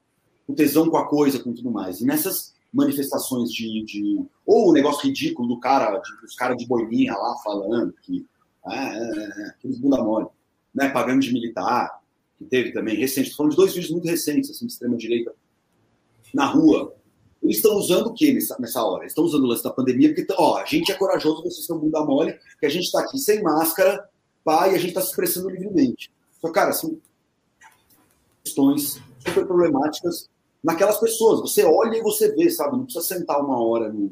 com tesão com a coisa, com tudo mais. E nessas manifestações de. de ou o negócio ridículo do cara, de, os caras de boininha lá falando que. Ah, é, é, é, aqueles bunda mole, né? Pagando de militar, que teve também, recente. Estou falando de dois vídeos muito recentes, assim, de extrema-direita, na rua. Eles estão usando o que nessa, nessa hora? Eles estão usando o lance da pandemia, porque, ó, a gente é corajoso, vocês estão bunda mole, que a gente está aqui sem máscara, pá, e a gente está se expressando livremente. Só, cara, são questões super problemáticas naquelas pessoas. Você olha e você vê, sabe? Não precisa sentar uma hora no,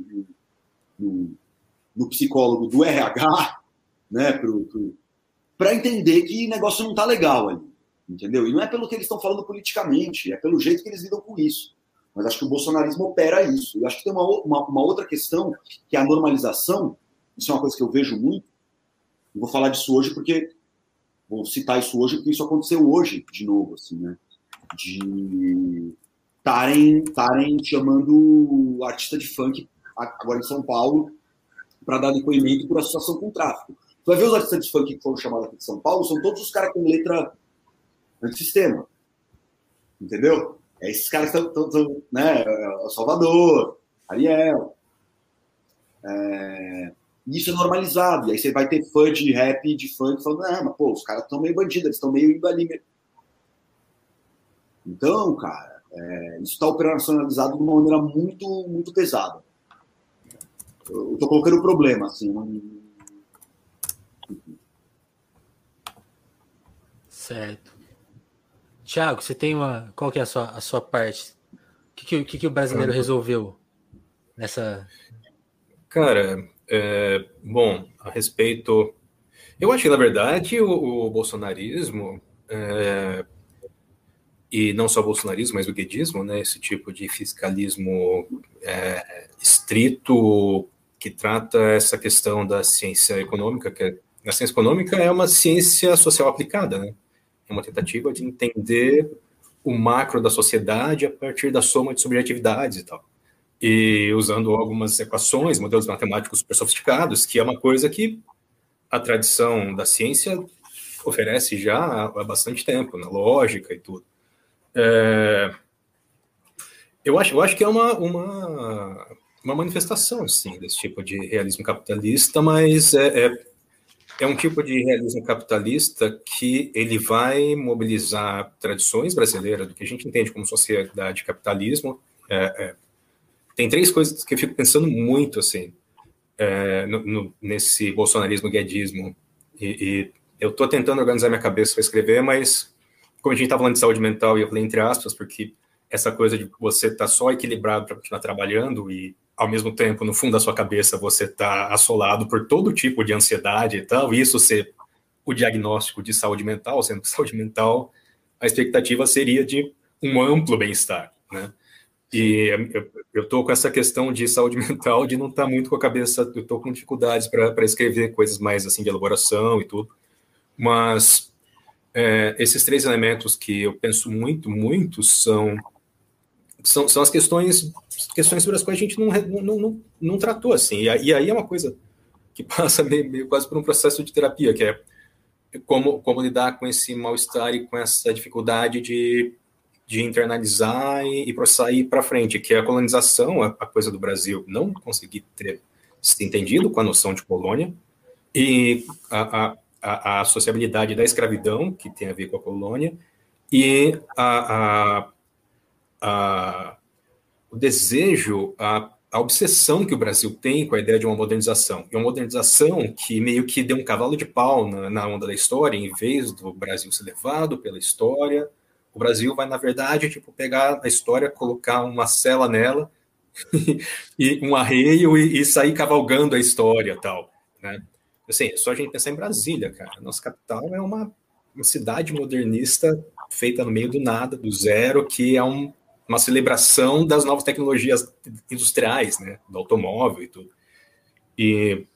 no, no psicólogo do RH, né, para entender que o negócio não tá legal ali, entendeu? E não é pelo que eles estão falando politicamente, é pelo jeito que eles lidam com isso. Mas acho que o bolsonarismo opera isso. E acho que tem uma, uma, uma, outra questão, que é a normalização. Isso é uma coisa que eu vejo muito. Eu vou falar disso hoje porque vou citar isso hoje porque isso aconteceu hoje de novo, assim, né? De estarem chamando artista de funk agora em São Paulo para dar depoimento por associação com tráfico. Tu vai ver os artistas de funk que foram chamados aqui de São Paulo, são todos os caras com letra antissistema. Entendeu? É esses caras que estão, né? Salvador, Ariel. É... Isso é normalizado. E aí você vai ter fã de rap, de funk, falando, ah, mas pô, os caras estão meio bandidos, eles estão meio indo ali. Então, cara, é... isso está operacionalizado de uma maneira muito, muito pesada. Eu estou colocando o problema, assim. Não... Certo. Tiago, você tem uma. Qual que é a sua, a sua parte? O que, que, que o brasileiro resolveu nessa. Cara, é, bom, a respeito. Eu acho que, na verdade, o, o bolsonarismo, é, e não só bolsonarismo, mas o guedismo, né, esse tipo de fiscalismo é, estrito que trata essa questão da ciência econômica, que é, a ciência econômica é uma ciência social aplicada, né? É uma tentativa de entender o macro da sociedade a partir da soma de subjetividades e tal. E usando algumas equações, modelos matemáticos super sofisticados, que é uma coisa que a tradição da ciência oferece já há bastante tempo, na lógica e tudo. É... Eu, acho, eu acho que é uma, uma, uma manifestação, sim, desse tipo de realismo capitalista, mas é, é é um tipo de realismo capitalista que ele vai mobilizar tradições brasileiras do que a gente entende como sociedade capitalismo. É, é, tem três coisas que eu fico pensando muito assim é, no, no, nesse bolsonarismo guedismo e, e eu estou tentando organizar minha cabeça para escrever, mas como a gente está falando de saúde mental e eu falei entre aspas porque essa coisa de você estar tá só equilibrado para continuar trabalhando e ao mesmo tempo, no fundo da sua cabeça, você está assolado por todo tipo de ansiedade e tal, e isso ser o diagnóstico de saúde mental, sendo que [LAUGHS] saúde mental, a expectativa seria de um amplo bem-estar, né? E eu estou com essa questão de saúde [LAUGHS] mental, de não estar tá muito com a cabeça, eu estou com dificuldades para escrever coisas mais assim de elaboração e tudo, mas é, esses três elementos que eu penso muito, muito são são, são as questões questões sobre as quais a gente não, não, não, não tratou assim. E, e, aí é uma coisa que [LAUGHS] passa meio, meio, quase por um processo de terapia, que é como, como lidar com esse mal-estar e com essa dificuldade de, de internalizar e, e sair para frente, que é a colonização, a, a, coisa do Brasil não conseguir ter se entendido com a noção de colônia e a, a, a, a sociabilidade da escravidão, que tem a ver com a colônia, e a, a o desejo, a, a obsessão que o Brasil tem com a ideia de uma modernização. E uma modernização que meio que deu um cavalo de pau na, na onda da história, em vez do Brasil ser levado pela história, o Brasil vai, na verdade, tipo, pegar a história, colocar uma cela nela, [LAUGHS] e um arreio e, e, sair cavalgando a história tal, né? Assim, é só a gente pensar em Brasília, cara. Nossa capital é uma, uma cidade modernista feita no meio do nada, do zero, que é um, uma celebração das novas tecnologias industriais, né, do automóvel e tudo. E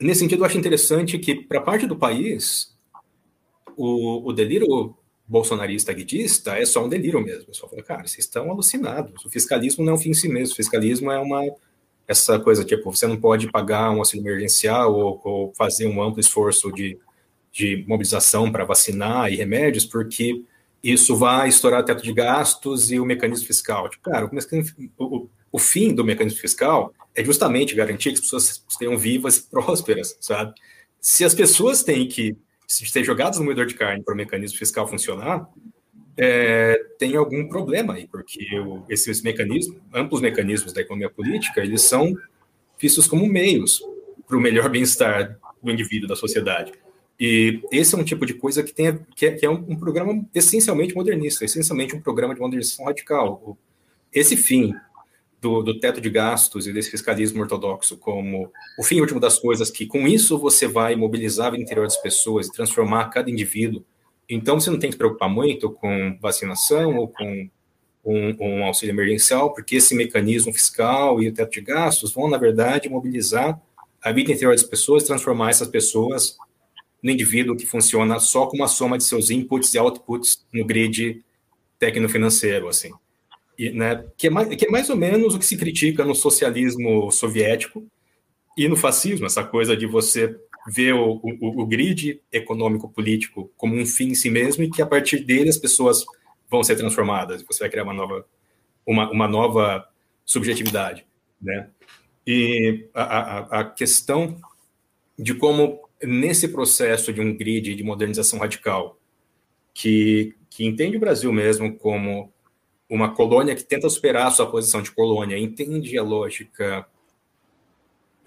nesse sentido, eu acho interessante que, para parte do país, o, o delírio bolsonarista guidista é só um delírio mesmo. Só fala, cara, vocês estão alucinados. O fiscalismo não é um fim em si mesmo. O fiscalismo é uma essa coisa tipo, você não pode pagar um auxílio emergencial ou, ou fazer um amplo esforço de, de mobilização para vacinar e remédios, porque isso vai estourar teto de gastos e o mecanismo fiscal. Tipo, cara, o, o, o, fim do mecanismo fiscal é justamente garantir que as pessoas estejam vivas e prósperas, sabe? Se as pessoas têm que ser jogadas no moedor de carne para o mecanismo fiscal funcionar, é, tem algum problema aí, porque esses mecanismos, amplos mecanismos da economia política, eles são vistos como meios para o melhor [LAUGHS] bem-estar do indivíduo, da sociedade. E esse é um tipo de coisa que, tem, que, é, que é um, um, programa essencialmente modernista, essencialmente um programa de modernização radical. Esse fim do, do, teto de gastos e desse fiscalismo ortodoxo como o fim último das coisas, que com isso você vai mobilizar o interior das pessoas e transformar cada indivíduo. Então você não tem que se preocupar muito com vacinação ou com um, um auxílio emergencial, porque esse mecanismo fiscal e o teto de gastos vão, na verdade, mobilizar a vida interior das pessoas, transformar essas pessoas no indivíduo que funciona só com uma soma de seus inputs e outputs no grid técnico-financeiro, assim. E, né, que, é mais, que é mais ou menos o que se critica no socialismo soviético e no fascismo, essa coisa de você ver o, o, o grid econômico-político como um fim em si mesmo e que a partir dele as pessoas vão ser transformadas, você vai criar uma nova, uma, uma nova subjetividade, né? E a, a, a questão de como nesse processo de um grid de modernização radical, que, que entende o Brasil mesmo como uma colônia que tenta superar a sua posição de colônia, entende a lógica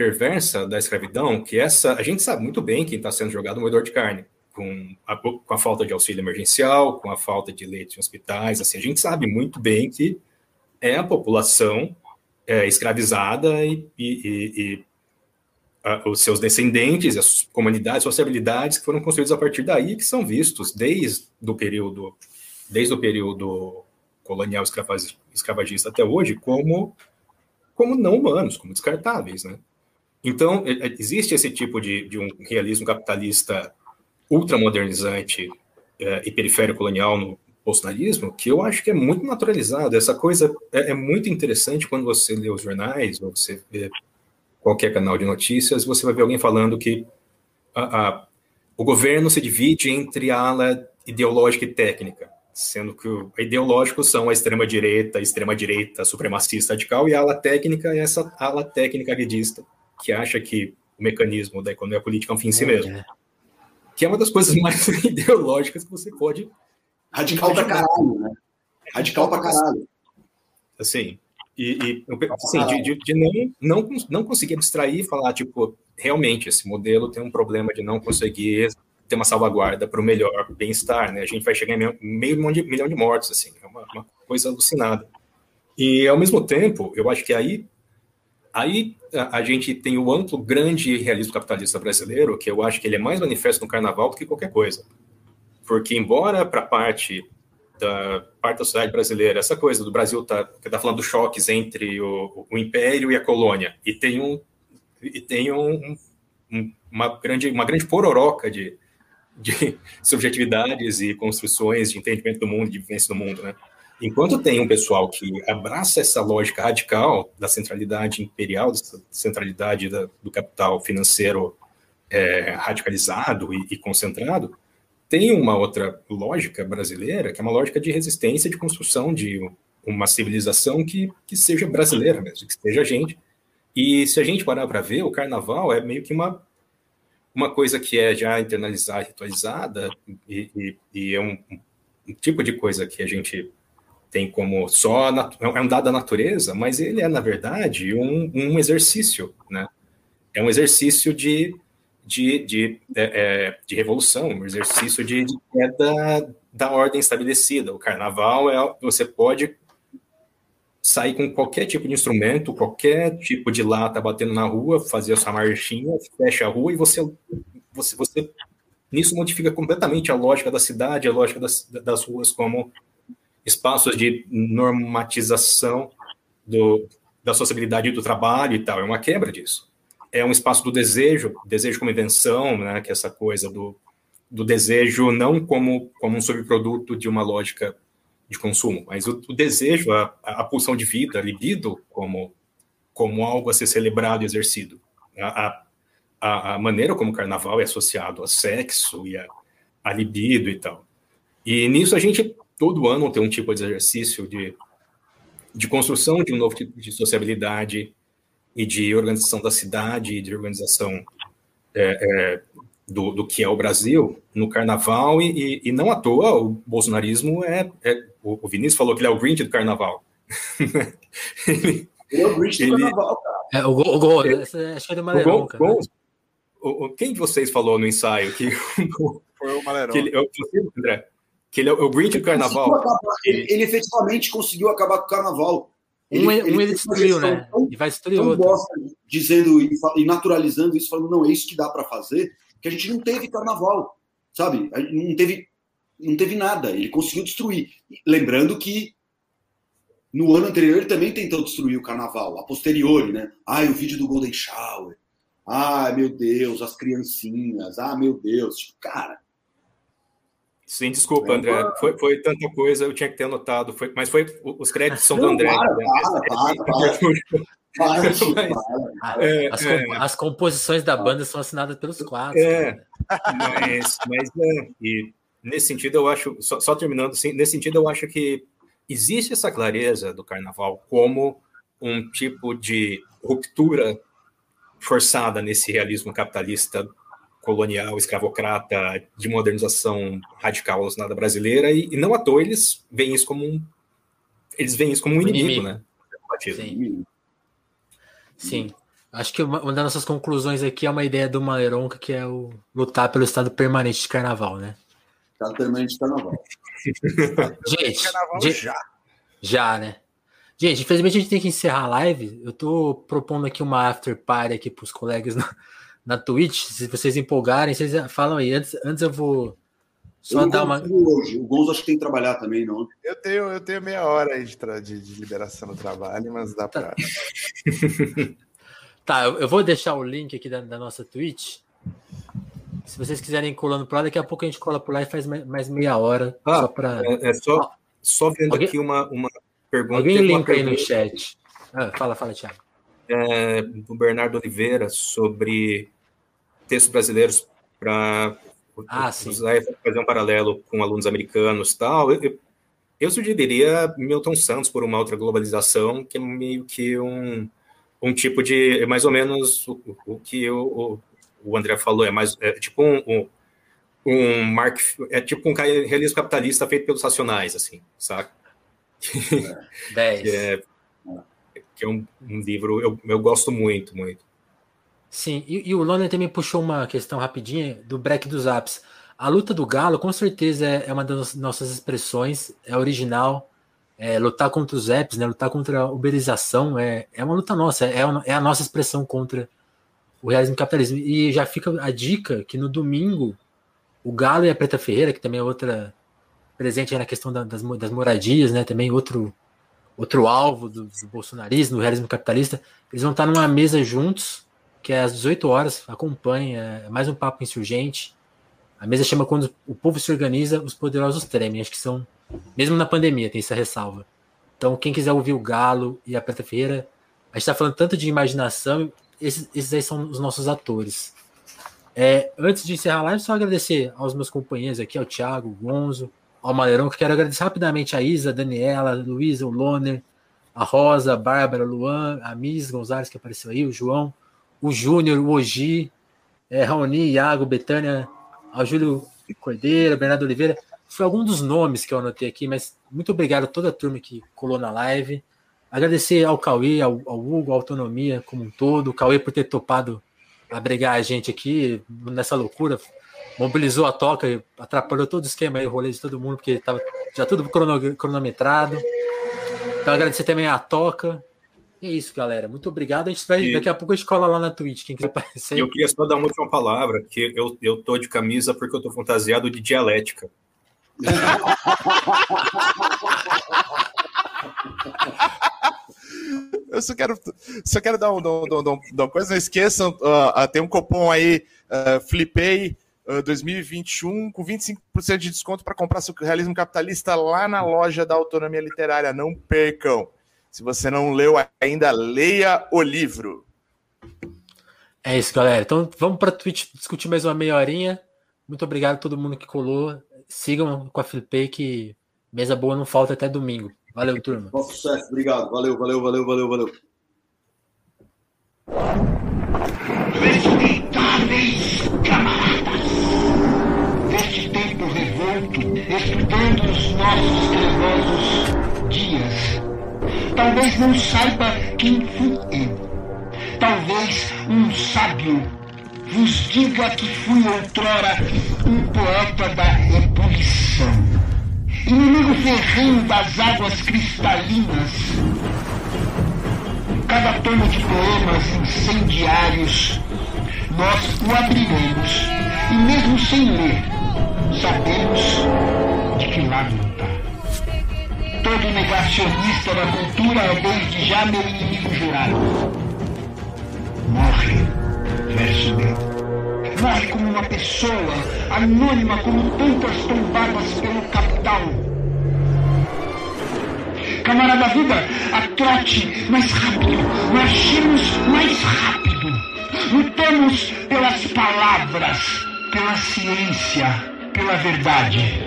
perversa da escravidão, que essa a gente sabe muito bem quem está sendo jogado no moedor de carne, com a, com a, falta de auxílio emergencial, com a falta de leite em hospitais, assim, a gente sabe muito bem que é a população é, escravizada e, e, e os seus descendentes, as comunidades, sociabilidades que foram construídas a partir daí, que são vistos desde o período, desde o período colonial escravagista até hoje como como não humanos, como descartáveis, né? Então é, é, existe esse tipo de, de um realismo capitalista ultramodernizante é, e periférico colonial no bolsonarismo que eu acho que é muito naturalizado. Essa coisa é, é muito interessante quando você lê os jornais ou você vê qualquer canal de notícias, você vai ver alguém falando que a, a, o governo se divide entre a ala ideológica e técnica, sendo que o ideológico são a extrema-direita, extrema-direita supremacista radical, e a ala técnica é essa ala técnica guedista, que acha que o mecanismo da economia política é um fim em si é, mesmo. É. Que é uma das coisas mais [LAUGHS] ideológicas que você pode. Radical pra caralho, né? Radical pra caralho. Assim, e, e assim, de, de, de, não, não, não conseguir abstrair e falar, tipo, realmente, esse modelo tem um problema de não conseguir ter uma salvaguarda para o melhor bem-estar, né? A gente vai chegar em meio, meio milhão de, milhão de mortos, assim, é uma, uma, coisa alucinada. E, ao mesmo tempo, eu acho que aí, aí a, a, gente tem o amplo, grande realismo capitalista brasileiro, que eu acho que ele é mais manifesto no carnaval do que qualquer coisa. Porque, embora para parte da parte da sociedade brasileira, essa coisa do Brasil tá, que tá falando dos choques entre o, o império e a colônia, e tem um e tem um, um, uma grande uma grande pororoca de, de [LAUGHS] subjetividades e construções de entendimento do mundo, de vivência do mundo, né? Enquanto tem um pessoal que abraça essa lógica radical da centralidade imperial, da centralidade da, do capital financeiro é, radicalizado e, e concentrado, tem uma outra lógica brasileira, que é uma lógica de resistência, de construção de uma civilização que, que seja brasileira mesmo, que seja a gente. E se a gente parar para ver, o carnaval é meio que uma, uma coisa que é já internalizada, ritualizada, e, e, e é um, um, tipo de coisa que a gente tem como só é um dado da natureza, mas ele é na verdade um, um exercício, né? É um exercício de de, de, é, é, de revolução, um exercício de, de queda da ordem estabelecida. O carnaval é você pode sair com qualquer tipo de instrumento, qualquer tipo de lata batendo na rua, fazer a sua marchinha, fecha a rua e você, você, você nisso modifica completamente a lógica da cidade, a lógica das, das ruas como espaços de normatização do, da sociabilidade do trabalho e tal. É uma quebra disso é um espaço do desejo, desejo como invenção, né, que é essa coisa do, do desejo não como, como um subproduto de uma lógica de consumo, mas o, o desejo, a, a, pulsão de vida, a libido, como, como algo a ser celebrado e exercido. A, a, a maneira como o carnaval é associado a sexo e a, a libido e tal. E nisso a gente, todo ano, tem um tipo de exercício de, de construção de um novo tipo de sociabilidade, e de organização da cidade, de organização é, é, do, do, que é o Brasil no carnaval, e, e, não à toa o bolsonarismo é. é o, Vinícius falou que ele é o Grinch do carnaval. [LAUGHS] ele, é o Grinch do carnaval, cara. É, o gol, o gol essa é do Maneirão, cara. quem de vocês falou no ensaio que, Foi o Malerão. [LAUGHS] que ele, eu, André, que ele é o Grinch do carnaval? Acabar, ele, ele, efetivamente conseguiu acabar com o carnaval. Ele, um, ele, um ele destruiu, né? Tão, e vai destruir outro. Bosta, dizendo e, e, naturalizando isso, falando, não, é isso que dá para fazer, que a gente não teve carnaval, sabe? Não teve, não teve nada. Ele conseguiu destruir. Lembrando que no ano anterior ele também tentou destruir o carnaval, a posteriori, né? Ah, o vídeo do Golden Shower. Ah, meu Deus, as criancinhas. Ah, meu Deus. Tipo, cara. Sim, desculpa, André. Foi, foi tanta coisa, eu tinha que ter anotado. Foi, mas foi os créditos são do André. Para, né? para, para, [LAUGHS] para. É, as, é, as, composições da banda são assinadas pelos quatro. É, né? mas, mas é, e nesse sentido eu acho, só, só terminando assim, nesse sentido eu acho que existe essa clareza do carnaval como um tipo de ruptura forçada nesse realismo capitalista colonial, escravocrata, de modernização radical nada brasileira, e, e, não à toa eles veem isso como um eles veem isso como um inimigo, inimigo. né? Sim. Sim. Acho que uma, uma, das nossas conclusões aqui é uma ideia do Maleronca, que é o lutar pelo estado permanente de carnaval, né? Estado permanente de carnaval. [LAUGHS] gente, já. Já, né? Gente, infelizmente a gente tem que encerrar a live. Eu tô propondo aqui uma after party aqui pros colegas [LAUGHS] na Twitch. Se vocês empolgarem, vocês falam aí. Antes, antes eu vou só eu dar uma. Hoje. O Gonzo acho que tem que trabalhar também, não? Eu tenho, eu tenho meia hora aí de, de, de liberação no trabalho, mas dá tá. pra. [LAUGHS] tá, eu, vou deixar o link aqui da, da nossa Twitch. Se vocês quiserem colando por lá, daqui a pouco a gente cola por lá e faz mais meia hora. Ah, só pra... é, é só, só vendo Alguém... aqui uma, uma pergunta. Alguém linka aí no chat. Ah, fala, fala, Thiago. É, do Bernardo Oliveira sobre textos brasileiros para ah, fazer um paralelo com alunos americanos tal. Eu, eu sugeriria Milton Santos por uma outra globalização, que é meio que um, um tipo de. É mais ou menos o, o que o, o André falou, é mais é tipo um, um, um Mark, é tipo um realismo capitalista feito pelos racionais, assim, saca? 10. [LAUGHS] que é, que é um, um, livro, eu, eu gosto muito, muito. Sim, e, e o Loner também puxou uma questão rapidinha do break dos apps. A luta do galo, com certeza, é, é uma das nossas expressões, é original. É, lutar contra os apps, né, lutar contra a uberização, é, é uma luta nossa, é, é a nossa expressão contra o realismo capitalismo. E já fica a dica que no domingo, o Galo e a Preta Ferreira, que também é outra presente na questão das, das moradias, né? Também outro outro alvo do, do bolsonarismo, do realismo capitalista. Eles vão estar numa mesa juntos, que é às 18 horas. Acompanhe, é mais um papo insurgente. A mesa chama quando o povo se organiza, os poderosos tremem. Acho que são, mesmo na pandemia, tem essa ressalva. Então, quem quiser ouvir o Galo e a Preta Ferreira, a gente está falando tanto de imaginação, esses, esses aí são os nossos atores. É, antes de encerrar a live, só agradecer aos meus companheiros aqui, ao Thiago, Gonzo, ao Malerão, que quero agradecer rapidamente a Isa, a Daniela, a Luísa, o Loner, a Rosa, a Bárbara, a Luan, a Miss Gonzalez, que apareceu aí, o João, o Júnior, o Ogi, é, Raoni, Iago, Betânia, ao Júlio Cordeiro, Bernardo Oliveira. Foi algum dos nomes que eu anotei aqui, mas muito obrigado a toda a turma que colou na live. Agradecer ao Cauê, ao, ao Hugo, à autonomia como um todo, o Cauê por ter topado abrigar a gente aqui nessa loucura mobilizou a toca, atrapalhou todo o esquema aí, o rolê de todo mundo, porque estava já tudo cronometrado. Então agradecer também a toca. E é isso, galera. Muito obrigado. A gente vai, e... daqui a pouco a gente cola lá na Twitch, quem quiser aparecer. Eu queria só dar uma última palavra, que eu, eu tô de camisa porque eu tô fantasiado de dialética. [LAUGHS] Eu só quero, só quero dar, um, dar, um, dar, uma coisa, não esqueçam, uh, tem um cupom aí, uh, Flipei, 2021 com 25% de desconto para comprar seu realismo capitalista lá na loja da Autonomia Literária. Não percam. Se você não leu ainda, leia o livro. É isso, galera. Então vamos para Twitch discutir mais uma meia horinha. Muito obrigado a todo mundo que colou. Sigam com a Flipei que mesa boa não falta até domingo. Valeu, turma. Bom sucesso. Obrigado. Valeu, valeu, valeu, valeu, valeu. Camaradas, estudando os nossos trevosos dias, talvez não saiba quem fui eu. Talvez um sábio vos diga que fui outrora um poeta da ebulição, inimigo ferrenho das águas cristalinas. Cada tomo de poemas incendiários, nós o abriremos, e mesmo sem ler, sabemos de que lado lutar. Todo negacionista da cultura é desde já meu inimigo jurado. Morre, verso meu. Morre como uma pessoa, anônima como tantas tombadas pelo capital. Camarada vida, a trote mais rápido, marchemos mais rápido. Lutamos pelas palavras, pela ciência, pela verdade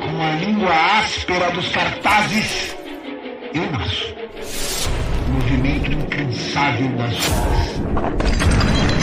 com a língua áspera dos cartazes, eu nasço. Movimento incansável das ruas.